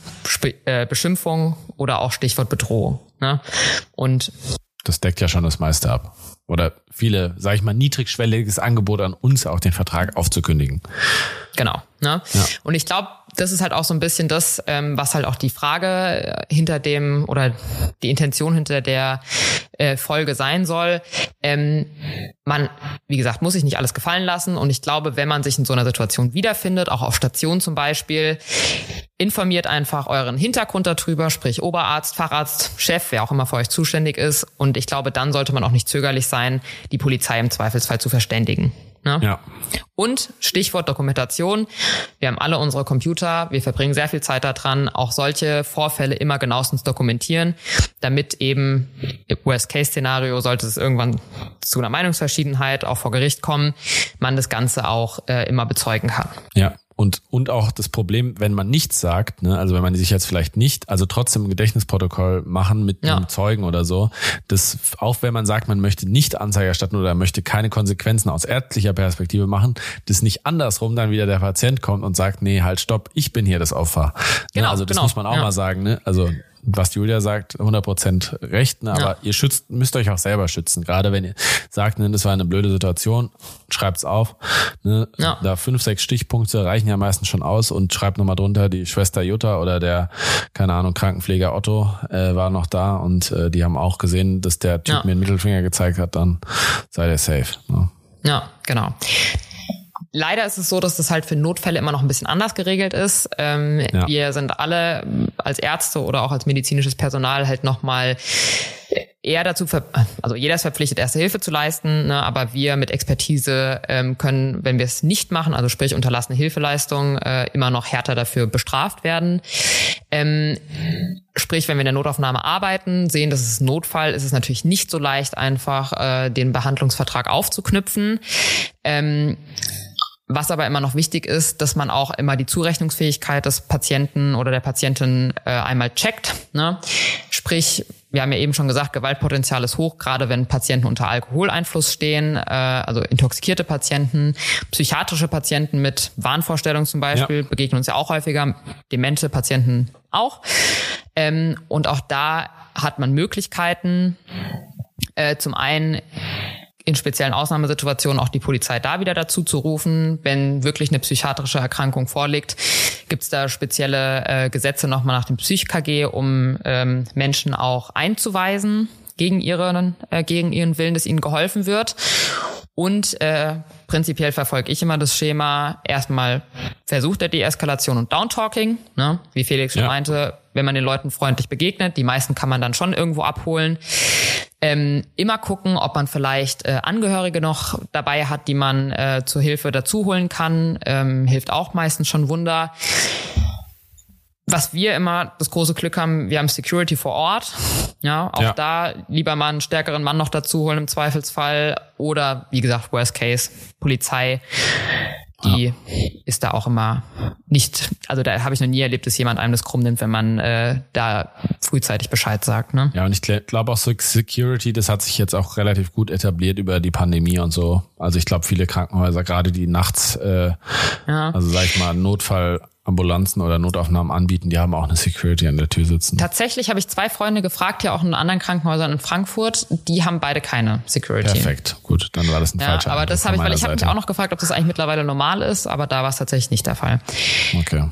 äh, Beschimpfung oder auch Stichwort Bedrohung. Ne? Und das deckt ja schon das meiste ab. Oder viele, sage ich mal, niedrigschwelliges Angebot an uns, auch den Vertrag aufzukündigen. Genau. Ne? Ja. Und ich glaube, das ist halt auch so ein bisschen das, ähm, was halt auch die Frage äh, hinter dem oder die Intention hinter der äh, Folge sein soll. Ähm, man, wie gesagt, muss sich nicht alles gefallen lassen. Und ich glaube, wenn man sich in so einer Situation wiederfindet, auch auf Station zum Beispiel, informiert einfach euren Hintergrund darüber, sprich Oberarzt, Facharzt, Chef, wer auch immer für euch zuständig ist. Und ich glaube, dann sollte man auch nicht zögerlich sein, die Polizei im Zweifelsfall zu verständigen. Ne? Ja. Und Stichwort Dokumentation. Wir haben alle unsere Computer. Wir verbringen sehr viel Zeit daran, auch solche Vorfälle immer genauestens dokumentieren, damit eben Worst-Case-Szenario, sollte es irgendwann zu einer Meinungsverschiedenheit auch vor Gericht kommen, man das Ganze auch äh, immer bezeugen kann. Ja. Und, und auch das Problem, wenn man nichts sagt, ne, also wenn man sich jetzt vielleicht nicht, also trotzdem ein Gedächtnisprotokoll machen mit ja. einem Zeugen oder so, das, auch wenn man sagt, man möchte nicht Anzeige erstatten oder möchte keine Konsequenzen aus ärztlicher Perspektive machen, das nicht andersrum dann wieder der Patient kommt und sagt, nee, halt stopp, ich bin hier das Opfer. Ne, genau, ne, also das genau. muss man auch ja. mal sagen, ne? Also was Julia sagt, 100% recht, ne? aber ja. ihr schützt, müsst euch auch selber schützen. Gerade wenn ihr sagt, ne, das war eine blöde Situation, schreibt's auf. Ne? Ja. Da fünf, sechs Stichpunkte reichen ja meistens schon aus und schreibt nochmal drunter, die Schwester Jutta oder der, keine Ahnung, Krankenpfleger Otto äh, war noch da und äh, die haben auch gesehen, dass der Typ ja. mir den Mittelfinger gezeigt hat, dann sei der safe. Ne? Ja, genau. Leider ist es so, dass das halt für Notfälle immer noch ein bisschen anders geregelt ist. Ähm, ja. Wir sind alle als Ärzte oder auch als medizinisches Personal halt nochmal eher dazu, also jeder ist verpflichtet, erste Hilfe zu leisten, ne, aber wir mit Expertise ähm, können, wenn wir es nicht machen, also sprich unterlassene Hilfeleistung, äh, immer noch härter dafür bestraft werden. Ähm, sprich, wenn wir in der Notaufnahme arbeiten, sehen, dass es Notfall ist, es natürlich nicht so leicht, einfach äh, den Behandlungsvertrag aufzuknüpfen. Ähm, was aber immer noch wichtig ist, dass man auch immer die Zurechnungsfähigkeit des Patienten oder der Patientin äh, einmal checkt. Ne? Sprich, wir haben ja eben schon gesagt, Gewaltpotenzial ist hoch, gerade wenn Patienten unter Alkoholeinfluss stehen, äh, also intoxikierte Patienten, psychiatrische Patienten mit Wahnvorstellungen zum Beispiel ja. begegnen uns ja auch häufiger, demente Patienten auch. Ähm, und auch da hat man Möglichkeiten, äh, zum einen in speziellen Ausnahmesituationen auch die Polizei da wieder dazu zu rufen. Wenn wirklich eine psychiatrische Erkrankung vorliegt, gibt es da spezielle äh, Gesetze nochmal nach dem Psych-KG, um ähm, Menschen auch einzuweisen gegen ihren, äh, gegen ihren Willen, dass ihnen geholfen wird. Und äh, prinzipiell verfolge ich immer das Schema, erstmal versucht der Deeskalation und Downtalking, ne? wie Felix schon ja. meinte, wenn man den Leuten freundlich begegnet, die meisten kann man dann schon irgendwo abholen. Ähm, immer gucken, ob man vielleicht äh, Angehörige noch dabei hat, die man äh, zur Hilfe dazu holen kann. Ähm, hilft auch meistens schon Wunder. Was wir immer das große Glück haben, wir haben Security vor Ort. Ja, auch ja. da lieber mal einen stärkeren Mann noch dazu holen im Zweifelsfall. Oder wie gesagt, Worst Case, Polizei die ja. ist da auch immer nicht, also da habe ich noch nie erlebt, dass jemand einem das krumm nimmt, wenn man äh, da frühzeitig Bescheid sagt. Ne? Ja, und ich glaube auch so Security, das hat sich jetzt auch relativ gut etabliert über die Pandemie und so. Also ich glaube, viele Krankenhäuser, gerade die nachts, äh, ja. also sag ich mal, Notfall Ambulanzen oder Notaufnahmen anbieten, die haben auch eine Security an der Tür sitzen. Tatsächlich habe ich zwei Freunde gefragt, ja auch in anderen Krankenhäusern in Frankfurt, die haben beide keine Security. Perfekt, gut, dann war das ein ja, falscher Aber das habe ich, weil ich habe mich auch noch gefragt, ob das eigentlich mittlerweile normal ist, aber da war es tatsächlich nicht der Fall. Okay.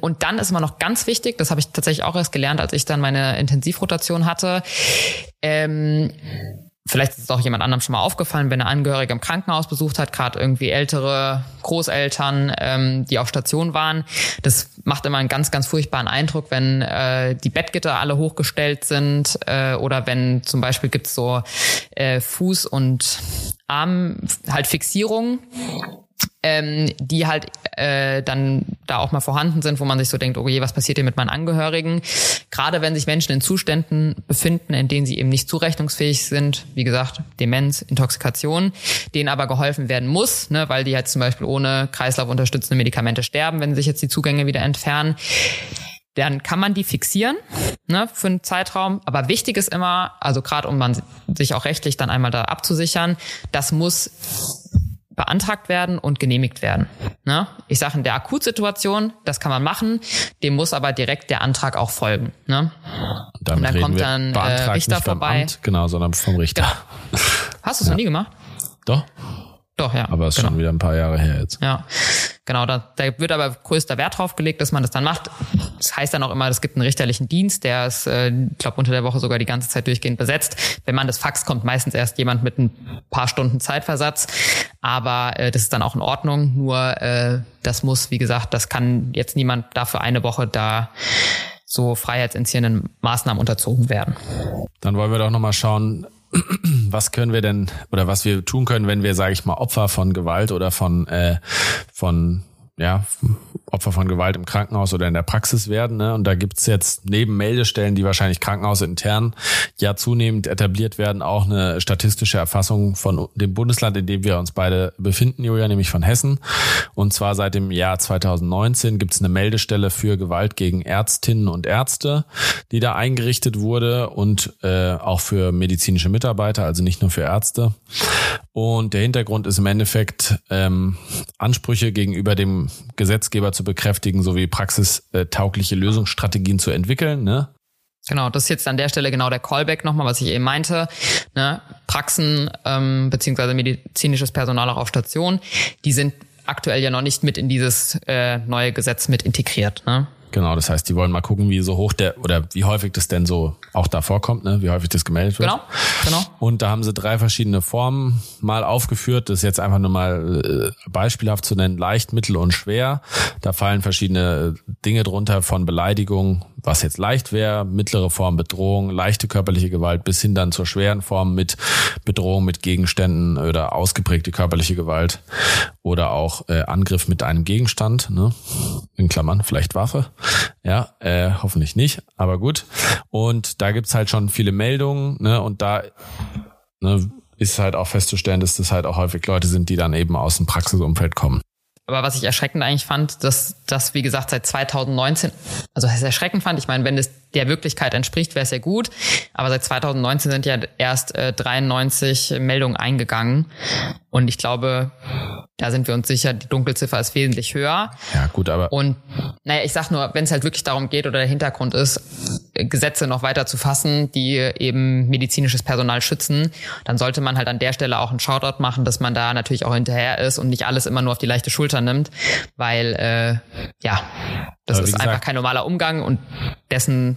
Und dann ist immer noch ganz wichtig, das habe ich tatsächlich auch erst gelernt, als ich dann meine Intensivrotation hatte. Ähm, Vielleicht ist es auch jemand anderem schon mal aufgefallen, wenn er Angehörige im Krankenhaus besucht hat, gerade irgendwie ältere Großeltern, ähm, die auf Station waren. Das macht immer einen ganz, ganz furchtbaren Eindruck, wenn äh, die Bettgitter alle hochgestellt sind äh, oder wenn zum Beispiel gibt's so äh, Fuß- und Arm halt Fixierungen ähm, die halt äh, dann da auch mal vorhanden sind, wo man sich so denkt, oh je, was passiert hier mit meinen Angehörigen? Gerade wenn sich Menschen in Zuständen befinden, in denen sie eben nicht zurechnungsfähig sind, wie gesagt, Demenz, Intoxikation, denen aber geholfen werden muss, ne, weil die jetzt halt zum Beispiel ohne kreislaufunterstützende Medikamente sterben, wenn sich jetzt die Zugänge wieder entfernen dann kann man die fixieren ne, für einen Zeitraum. Aber wichtig ist immer, also gerade um man sich auch rechtlich dann einmal da abzusichern, das muss beantragt werden und genehmigt werden. Ne? Ich sage in der Akutsituation, das kann man machen, dem muss aber direkt der Antrag auch folgen. Ne? Und, und dann kommt dann äh, Richter vorbei. Amt, genau, sondern vom Richter. Genau. Hast du es ja. noch nie gemacht? Doch. Doch, ja. Aber es ist genau. schon wieder ein paar Jahre her jetzt. Ja, genau. Da, da wird aber größter Wert drauf gelegt, dass man das dann macht. Das heißt dann auch immer, es gibt einen richterlichen Dienst, der ist, äh, ich glaube, unter der Woche sogar die ganze Zeit durchgehend besetzt. Wenn man das Fax kommt meistens erst jemand mit ein paar Stunden Zeitversatz. Aber äh, das ist dann auch in Ordnung. Nur äh, das muss, wie gesagt, das kann jetzt niemand dafür eine Woche da so freiheitsentziehenden Maßnahmen unterzogen werden. Dann wollen wir doch nochmal schauen, was können wir denn oder was wir tun können, wenn wir, sage ich mal, Opfer von Gewalt oder von, äh, von ja, Opfer von Gewalt im Krankenhaus oder in der Praxis werden. Ne? Und da gibt's jetzt neben Meldestellen, die wahrscheinlich krankenhausintern ja zunehmend etabliert werden, auch eine statistische Erfassung von dem Bundesland, in dem wir uns beide befinden, Julia, nämlich von Hessen. Und zwar seit dem Jahr 2019 gibt's eine Meldestelle für Gewalt gegen Ärztinnen und Ärzte, die da eingerichtet wurde und äh, auch für medizinische Mitarbeiter, also nicht nur für Ärzte. Und der Hintergrund ist im Endeffekt ähm, Ansprüche gegenüber dem Gesetzgeber zu bekräftigen, sowie praxistaugliche Lösungsstrategien zu entwickeln. Ne? Genau, das ist jetzt an der Stelle genau der Callback nochmal, was ich eben meinte. Ne? Praxen ähm, beziehungsweise medizinisches Personal auch auf Station, die sind aktuell ja noch nicht mit in dieses äh, neue Gesetz mit integriert. Ne? Genau, das heißt, die wollen mal gucken, wie so hoch der oder wie häufig das denn so auch da vorkommt, ne? wie häufig das gemeldet wird. Genau, genau. Und da haben sie drei verschiedene Formen mal aufgeführt. Das ist jetzt einfach nur mal äh, beispielhaft zu nennen, leicht, mittel und schwer. Da fallen verschiedene Dinge drunter von Beleidigung, was jetzt leicht wäre, mittlere Form Bedrohung, leichte körperliche Gewalt bis hin dann zur schweren Form mit Bedrohung mit Gegenständen oder ausgeprägte körperliche Gewalt oder auch äh, Angriff mit einem Gegenstand, ne? in Klammern, vielleicht Waffe. Ja, äh, hoffentlich nicht, aber gut. Und da gibt's halt schon viele Meldungen, ne? Und da ne, ist halt auch festzustellen, dass das halt auch häufig Leute sind, die dann eben aus dem Praxisumfeld kommen. Aber was ich erschreckend eigentlich fand, dass das, wie gesagt, seit 2019, also erschreckend fand, ich meine, wenn es der Wirklichkeit entspricht, wäre es ja gut. Aber seit 2019 sind ja erst äh, 93 Meldungen eingegangen. Und ich glaube, da sind wir uns sicher, die Dunkelziffer ist wesentlich höher. Ja, gut, aber. Und naja, ich sag nur, wenn es halt wirklich darum geht oder der Hintergrund ist, Gesetze noch weiter zu fassen, die eben medizinisches Personal schützen, dann sollte man halt an der Stelle auch einen Shoutout machen, dass man da natürlich auch hinterher ist und nicht alles immer nur auf die leichte Schulter nimmt, weil äh, ja, das ist gesagt, einfach kein normaler Umgang und dessen,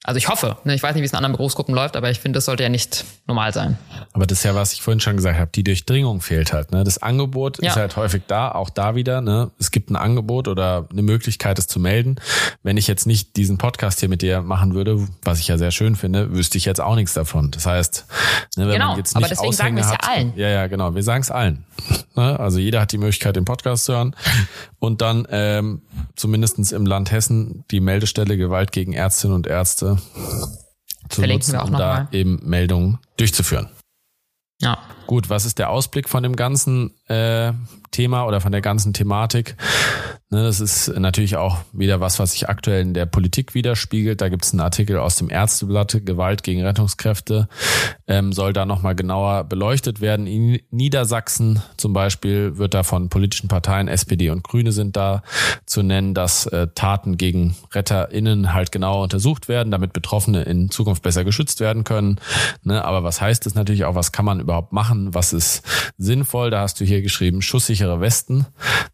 also ich hoffe, ne, ich weiß nicht, wie es in anderen Berufsgruppen läuft, aber ich finde, das sollte ja nicht normal sein. Aber das ist ja, was ich vorhin schon gesagt habe, die Durchdringung fehlt halt. Ne? Das Angebot ja. ist halt häufig da, auch da wieder. Ne? Es gibt ein Angebot oder eine Möglichkeit, es zu melden. Wenn ich jetzt nicht diesen Podcast hier mit dir machen würde, was ich ja sehr schön finde, wüsste ich jetzt auch nichts davon. Das heißt, ne, wenn genau, man jetzt nicht aber deswegen sagen wir es ja allen. Ja, ja, genau. Wir sagen es allen. Ne? Also jeder hat die Möglichkeit, den Podcast zu hören und dann ähm, zumindestens im Land Hessen die Meldestelle Gewalt gegen Ärztinnen und Ärzte zu Verlinken nutzen, um da mal. eben Meldungen durchzuführen. Ja. Gut, was ist der Ausblick von dem ganzen äh, Thema oder von der ganzen Thematik? Ne, das ist natürlich auch wieder was, was sich aktuell in der Politik widerspiegelt. Da gibt es einen Artikel aus dem Ärzteblatt, Gewalt gegen Rettungskräfte, ähm, soll da nochmal genauer beleuchtet werden. In Niedersachsen zum Beispiel wird da von politischen Parteien, SPD und Grüne sind da zu nennen, dass äh, Taten gegen RetterInnen halt genauer untersucht werden, damit Betroffene in Zukunft besser geschützt werden können. Ne, aber was heißt das natürlich auch, was kann man überhaupt machen, was ist sinnvoll? Da hast du hier geschrieben, schusssichere Westen.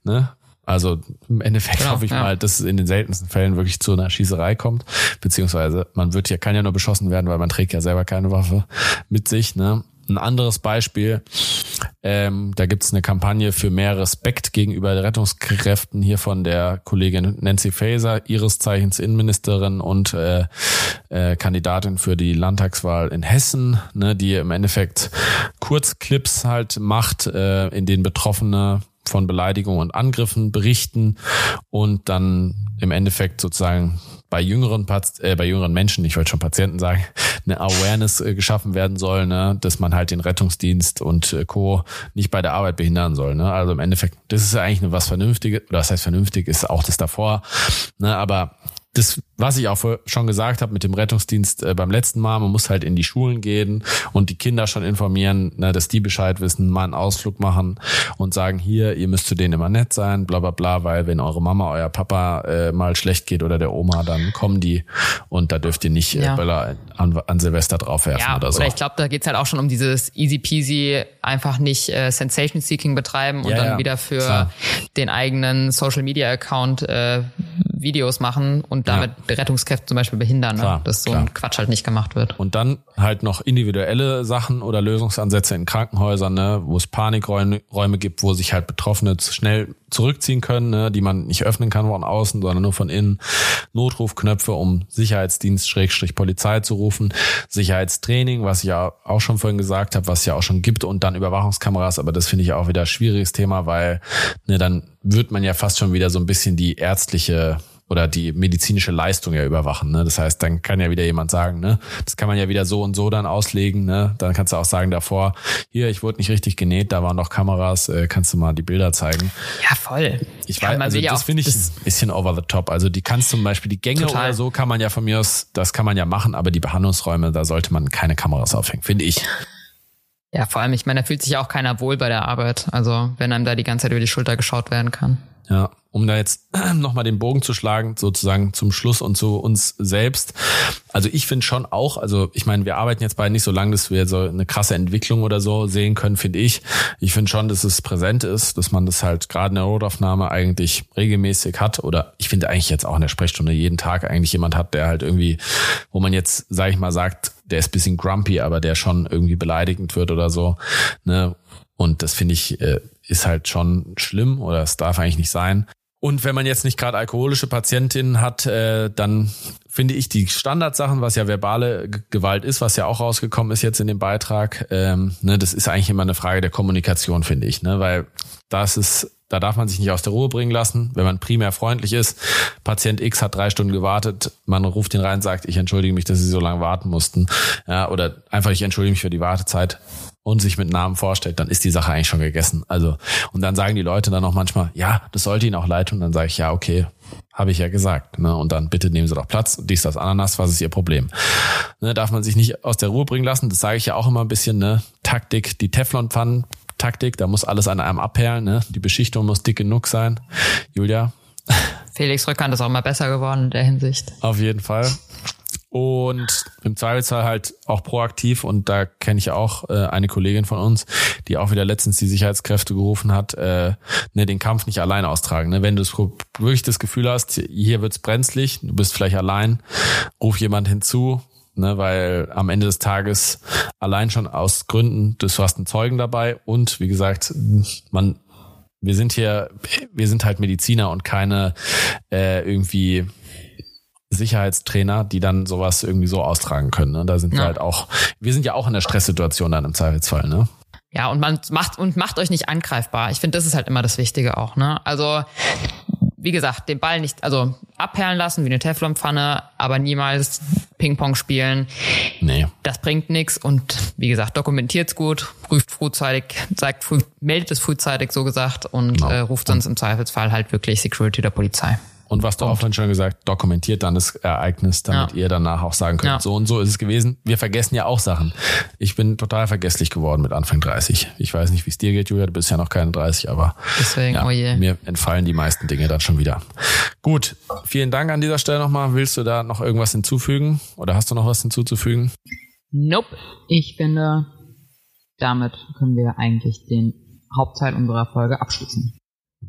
Ne? Also im Endeffekt genau, hoffe ich ja. mal, dass es in den seltensten Fällen wirklich zu einer Schießerei kommt. Beziehungsweise man wird ja, kann ja nur beschossen werden, weil man trägt ja selber keine Waffe mit sich. Ne? Ein anderes Beispiel, ähm, da gibt es eine Kampagne für mehr Respekt gegenüber Rettungskräften hier von der Kollegin Nancy Faeser, ihres Zeichens Innenministerin und äh, äh, Kandidatin für die Landtagswahl in Hessen, ne, die im Endeffekt Kurzclips halt macht, äh, in denen Betroffene von Beleidigungen und Angriffen berichten und dann im Endeffekt sozusagen bei jüngeren äh, bei jüngeren Menschen, ich wollte schon Patienten sagen, eine Awareness äh, geschaffen werden soll, ne, dass man halt den Rettungsdienst und äh, Co. nicht bei der Arbeit behindern soll. Ne? Also im Endeffekt, das ist ja eigentlich nur was Vernünftiges, oder das heißt vernünftig ist auch das davor, ne, aber das, was ich auch schon gesagt habe mit dem Rettungsdienst äh, beim letzten Mal, man muss halt in die Schulen gehen und die Kinder schon informieren, ne, dass die Bescheid wissen, mal einen Ausflug machen und sagen, hier, ihr müsst zu denen immer nett sein, bla bla bla, weil wenn eure Mama, euer Papa äh, mal schlecht geht oder der Oma, dann kommen die und da dürft ihr nicht äh, ja. Böller an, an Silvester draufwerfen ja, oder so. Oder ich glaube, da geht's halt auch schon um dieses easy peasy, einfach nicht äh, Sensation Seeking betreiben und ja, dann wieder für klar. den eigenen Social Media Account äh, Videos machen und damit ja. Rettungskräfte zum Beispiel behindern, ne? klar, dass so klar. ein Quatsch halt nicht gemacht wird. Und dann halt noch individuelle Sachen oder Lösungsansätze in Krankenhäusern, ne, wo es Panikräume Räume gibt, wo sich halt Betroffene schnell zurückziehen können, ne, die man nicht öffnen kann von außen, sondern nur von innen. Notrufknöpfe, um Sicherheitsdienst Schrägstrich Polizei zu rufen, Sicherheitstraining, was ich ja auch schon vorhin gesagt habe, was ja auch schon gibt und dann Überwachungskameras, aber das finde ich auch wieder ein schwieriges Thema, weil ne, dann wird man ja fast schon wieder so ein bisschen die ärztliche oder die medizinische Leistung ja überwachen. Ne? Das heißt, dann kann ja wieder jemand sagen, ne, das kann man ja wieder so und so dann auslegen. Ne? Dann kannst du auch sagen davor, hier, ich wurde nicht richtig genäht, da waren noch Kameras, äh, kannst du mal die Bilder zeigen. Ja, voll. Ich weiß, also das finde ich ein bisschen over the top. Also die kannst zum Beispiel die Gänge total. oder so kann man ja von mir aus, das kann man ja machen, aber die Behandlungsräume, da sollte man keine Kameras aufhängen, finde ich. Ja, vor allem, ich meine, da fühlt sich auch keiner wohl bei der Arbeit. Also wenn einem da die ganze Zeit über die Schulter geschaut werden kann. Ja, um da jetzt nochmal den Bogen zu schlagen, sozusagen zum Schluss und zu uns selbst. Also ich finde schon auch, also ich meine, wir arbeiten jetzt beide nicht so lange, dass wir so eine krasse Entwicklung oder so sehen können, finde ich. Ich finde schon, dass es präsent ist, dass man das halt gerade in der Notaufnahme eigentlich regelmäßig hat oder ich finde eigentlich jetzt auch in der Sprechstunde jeden Tag eigentlich jemand hat, der halt irgendwie, wo man jetzt, sage ich mal, sagt, der ist bisschen grumpy, aber der schon irgendwie beleidigend wird oder so. Ne? Und das finde ich, äh, ist halt schon schlimm oder es darf eigentlich nicht sein. Und wenn man jetzt nicht gerade alkoholische Patientinnen hat, äh, dann finde ich die Standardsachen, was ja verbale Gewalt ist, was ja auch rausgekommen ist jetzt in dem Beitrag, ähm, ne, das ist eigentlich immer eine Frage der Kommunikation, finde ich, ne, weil das ist da darf man sich nicht aus der Ruhe bringen lassen, wenn man primär freundlich ist. Patient X hat drei Stunden gewartet, man ruft ihn rein sagt, ich entschuldige mich, dass Sie so lange warten mussten. Ja, oder einfach, ich entschuldige mich für die Wartezeit und sich mit Namen vorstellt, dann ist die Sache eigentlich schon gegessen. Also, und dann sagen die Leute dann auch manchmal, ja, das sollte Ihnen auch leid tun. Dann sage ich, ja, okay, habe ich ja gesagt. Ne? Und dann bitte nehmen Sie doch Platz. Dies, das, Ananas, was ist Ihr Problem? Ne, darf man sich nicht aus der Ruhe bringen lassen. Das sage ich ja auch immer ein bisschen, ne? Taktik, die Teflonpfannen Taktik, da muss alles an einem abperlen, ne? Die Beschichtung muss dick genug sein. Julia? Felix Rückhand ist auch mal besser geworden in der Hinsicht. Auf jeden Fall. Und im Zweifelsfall halt auch proaktiv und da kenne ich auch äh, eine Kollegin von uns, die auch wieder letztens die Sicherheitskräfte gerufen hat, äh, ne, den Kampf nicht allein austragen. Ne? Wenn du wirklich das Gefühl hast, hier wird's brenzlig, du bist vielleicht allein, ruf jemand hinzu, ne, weil am Ende des Tages allein schon aus Gründen, du hast einen Zeugen dabei und wie gesagt, man, wir sind hier, wir sind halt Mediziner und keine äh, irgendwie Sicherheitstrainer, die dann sowas irgendwie so austragen können. Ne? Da sind ja. wir halt auch, wir sind ja auch in der Stresssituation dann im Zweifelsfall, ne? Ja, und man macht und macht euch nicht angreifbar. Ich finde, das ist halt immer das Wichtige auch, ne? Also wie gesagt, den Ball nicht, also abperlen lassen wie eine Teflonpfanne, aber niemals Ping-Pong spielen. Nee. Das bringt nichts und wie gesagt, dokumentiert's gut, prüft frühzeitig, sagt früh, meldet es frühzeitig so gesagt und genau. äh, ruft sonst im Zweifelsfall halt wirklich Security der Polizei. Und was du auch vorhin schon gesagt, dokumentiert dann das Ereignis, damit ja. ihr danach auch sagen könnt, ja. so und so ist es gewesen. Wir vergessen ja auch Sachen. Ich bin total vergesslich geworden mit Anfang 30. Ich weiß nicht, wie es dir geht, Julia, du bist ja noch keine 30, aber Deswegen, ja, oh je. mir entfallen die meisten Dinge dann schon wieder. Gut, vielen Dank an dieser Stelle nochmal. Willst du da noch irgendwas hinzufügen oder hast du noch was hinzuzufügen? Nope. Ich finde, damit können wir eigentlich den Hauptteil unserer Folge abschließen.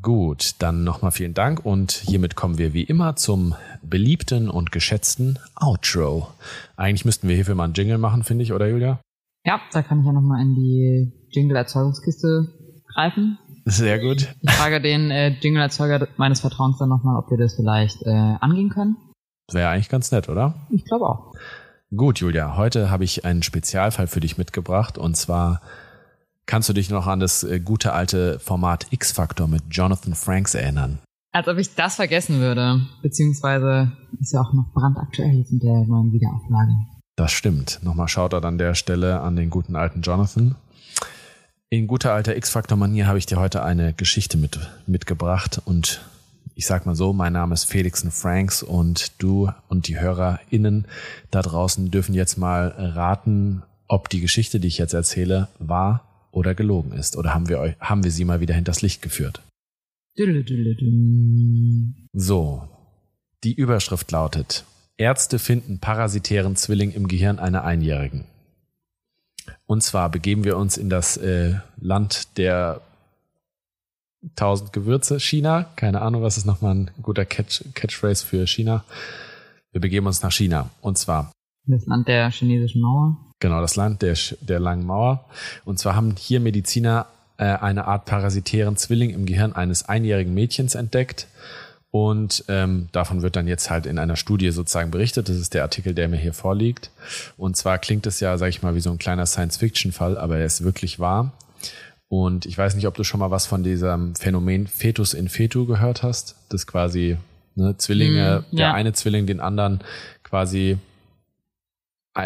Gut, dann nochmal vielen Dank und hiermit kommen wir wie immer zum beliebten und geschätzten Outro. Eigentlich müssten wir hierfür mal einen Jingle machen, finde ich, oder Julia? Ja, da kann ich ja nochmal in die Jingle-Erzeugungskiste greifen. Sehr gut. Ich frage den äh, Jingle-Erzeuger meines Vertrauens dann nochmal, ob wir das vielleicht äh, angehen können. Wäre eigentlich ganz nett, oder? Ich glaube auch. Gut, Julia, heute habe ich einen Spezialfall für dich mitgebracht und zwar Kannst du dich noch an das äh, gute alte Format X-Factor mit Jonathan Franks erinnern? Als ob ich das vergessen würde. Beziehungsweise ist ja auch noch brandaktuell mit der neuen Wiederauflage. Das stimmt. Nochmal schaut er an der Stelle an den guten alten Jonathan. In guter alter X-Factor-Manier habe ich dir heute eine Geschichte mit, mitgebracht und ich sag mal so, mein Name ist Felixen Franks und du und die HörerInnen da draußen dürfen jetzt mal raten, ob die Geschichte, die ich jetzt erzähle, wahr oder gelogen ist? Oder haben wir, euch, haben wir sie mal wieder hinters Licht geführt? So, die Überschrift lautet, Ärzte finden parasitären Zwilling im Gehirn einer Einjährigen. Und zwar begeben wir uns in das äh, Land der tausend Gewürze. China, keine Ahnung, was ist nochmal ein guter Catch, Catchphrase für China. Wir begeben uns nach China. Und zwar. Das Land der chinesischen Mauer. Genau, das Land der, der langen Mauer. Und zwar haben hier Mediziner äh, eine Art parasitären Zwilling im Gehirn eines einjährigen Mädchens entdeckt. Und ähm, davon wird dann jetzt halt in einer Studie sozusagen berichtet. Das ist der Artikel, der mir hier vorliegt. Und zwar klingt es ja, sag ich mal, wie so ein kleiner Science-Fiction-Fall, aber er ist wirklich wahr. Und ich weiß nicht, ob du schon mal was von diesem Phänomen Fetus in Fetu gehört hast. Das quasi ne, Zwillinge, mm, ja. der eine Zwilling den anderen quasi,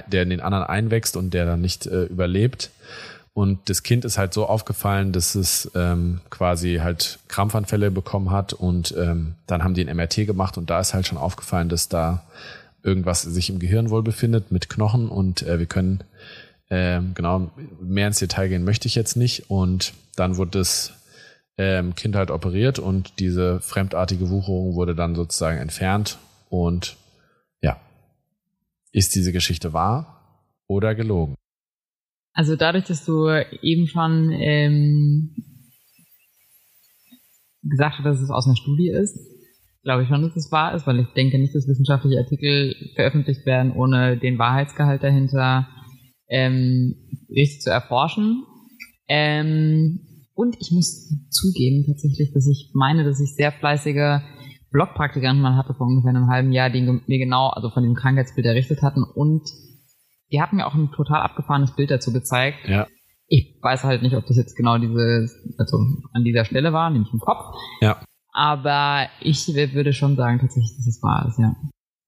der in den anderen einwächst und der dann nicht äh, überlebt. Und das Kind ist halt so aufgefallen, dass es ähm, quasi halt Krampfanfälle bekommen hat und ähm, dann haben die ein MRT gemacht und da ist halt schon aufgefallen, dass da irgendwas sich im Gehirn wohl befindet mit Knochen und äh, wir können äh, genau mehr ins Detail gehen möchte ich jetzt nicht und dann wurde das ähm, Kind halt operiert und diese fremdartige Wucherung wurde dann sozusagen entfernt und ist diese Geschichte wahr oder gelogen? Also dadurch, dass du eben schon ähm, gesagt hast, dass es aus einer Studie ist, glaube ich schon, dass es wahr ist, weil ich denke nicht, dass wissenschaftliche Artikel veröffentlicht werden, ohne den Wahrheitsgehalt dahinter ähm, richtig zu erforschen. Ähm, und ich muss zugeben tatsächlich, dass ich meine, dass ich sehr fleißige Blogpraktikanten mal hatte vor ungefähr einem halben Jahr, die mir genau, also von dem Krankheitsbild errichtet hatten und die hat mir auch ein total abgefahrenes Bild dazu gezeigt. Ja. Ich weiß halt nicht, ob das jetzt genau diese, also an dieser Stelle war, nämlich im Kopf. Ja. Aber ich würde schon sagen, tatsächlich, dass es wahr ist, ja.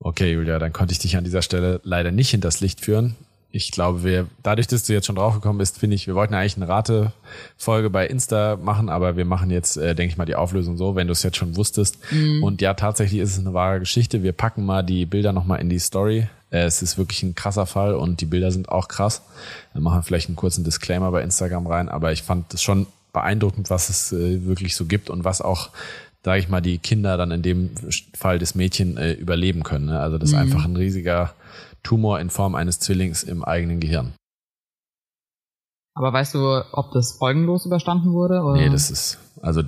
Okay, Julia, dann konnte ich dich an dieser Stelle leider nicht hinters Licht führen ich glaube, wir, dadurch, dass du jetzt schon draufgekommen bist, finde ich, wir wollten eigentlich eine Ratefolge bei Insta machen, aber wir machen jetzt, äh, denke ich mal, die Auflösung so, wenn du es jetzt schon wusstest. Mhm. Und ja, tatsächlich ist es eine wahre Geschichte. Wir packen mal die Bilder nochmal in die Story. Äh, es ist wirklich ein krasser Fall und die Bilder sind auch krass. Dann machen wir vielleicht einen kurzen Disclaimer bei Instagram rein, aber ich fand es schon beeindruckend, was es äh, wirklich so gibt und was auch sage ich mal, die Kinder dann in dem Fall des Mädchen äh, überleben können. Ne? Also das ist mhm. einfach ein riesiger Tumor in Form eines Zwillings im eigenen Gehirn. Aber weißt du, ob das folgenlos überstanden wurde? Oder? Nee, das ist, also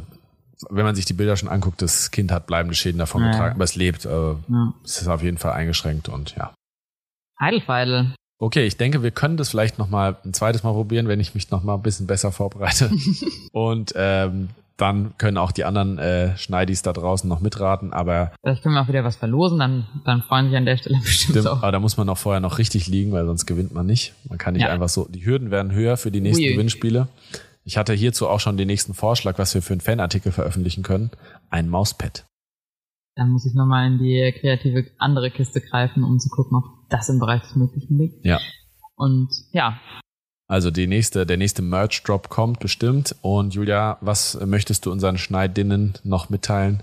wenn man sich die Bilder schon anguckt, das Kind hat bleibende Schäden davon ja. getragen, aber es lebt. Äh, ja. Es ist auf jeden Fall eingeschränkt und ja. Heidelfeidel. Okay, ich denke, wir können das vielleicht noch mal ein zweites Mal probieren, wenn ich mich noch mal ein bisschen besser vorbereite. und ähm, dann können auch die anderen äh, Schneidis da draußen noch mitraten, aber. Vielleicht können wir auch wieder was verlosen, dann, dann freuen sich an der Stelle bestimmt stimmt, auch. Aber da muss man auch vorher noch richtig liegen, weil sonst gewinnt man nicht. Man kann nicht ja. einfach so, die Hürden werden höher für die nächsten Ui. Gewinnspiele. Ich hatte hierzu auch schon den nächsten Vorschlag, was wir für einen Fanartikel veröffentlichen können. Ein Mauspad. Dann muss ich nochmal in die kreative andere Kiste greifen, um zu gucken, ob das im Bereich des Möglichen liegt. Ja. Und ja, also die nächste, der nächste Merch-Drop kommt bestimmt. Und Julia, was möchtest du unseren Schneidinnen noch mitteilen?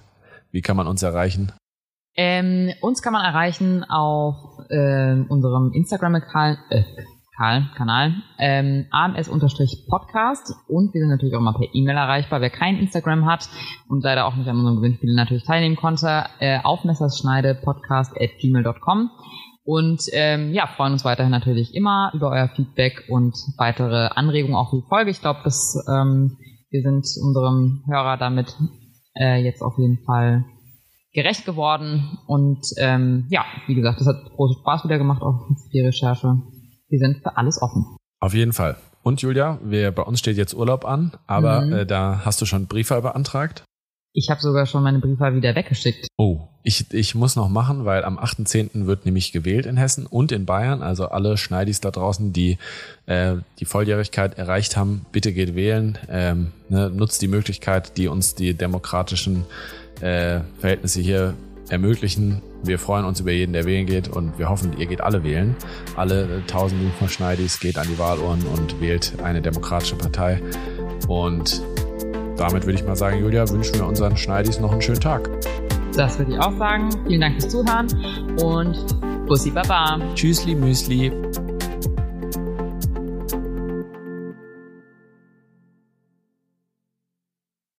Wie kann man uns erreichen? Ähm, uns kann man erreichen auf äh, unserem Instagram-Kanal, äh, Kanal, ähm, AMS-Podcast und wir sind natürlich auch mal per E-Mail erreichbar. Wer kein Instagram hat und leider auch nicht an unserem Gewinnspiel natürlich teilnehmen konnte, äh, auf messerschneidepodcast at gmail.com. Und ähm, ja, freuen uns weiterhin natürlich immer über euer Feedback und weitere Anregungen auch für die Folge. Ich glaube, dass ähm, wir sind unserem Hörer damit äh, jetzt auf jeden Fall gerecht geworden. Und ähm, ja, wie gesagt, das hat großen Spaß wieder gemacht, auch für die Recherche. Wir sind für alles offen. Auf jeden Fall. Und Julia, wir, bei uns steht jetzt Urlaub an, aber mhm. äh, da hast du schon Briefe beantragt? Ich habe sogar schon meine Briefwahl wieder weggeschickt. Oh, ich, ich muss noch machen, weil am 8.10. wird nämlich gewählt in Hessen und in Bayern. Also alle Schneidis da draußen, die äh, die Volljährigkeit erreicht haben, bitte geht wählen. Ähm, ne, nutzt die Möglichkeit, die uns die demokratischen äh, Verhältnisse hier ermöglichen. Wir freuen uns über jeden, der wählen geht und wir hoffen, ihr geht alle wählen. Alle äh, Tausende von Schneidis geht an die Wahlurnen und wählt eine demokratische Partei. Und damit würde ich mal sagen, Julia, wünschen wir unseren Schneidis noch einen schönen Tag. Das würde ich auch sagen. Vielen Dank fürs Zuhören und Bussi Baba. Tschüssli Müsli.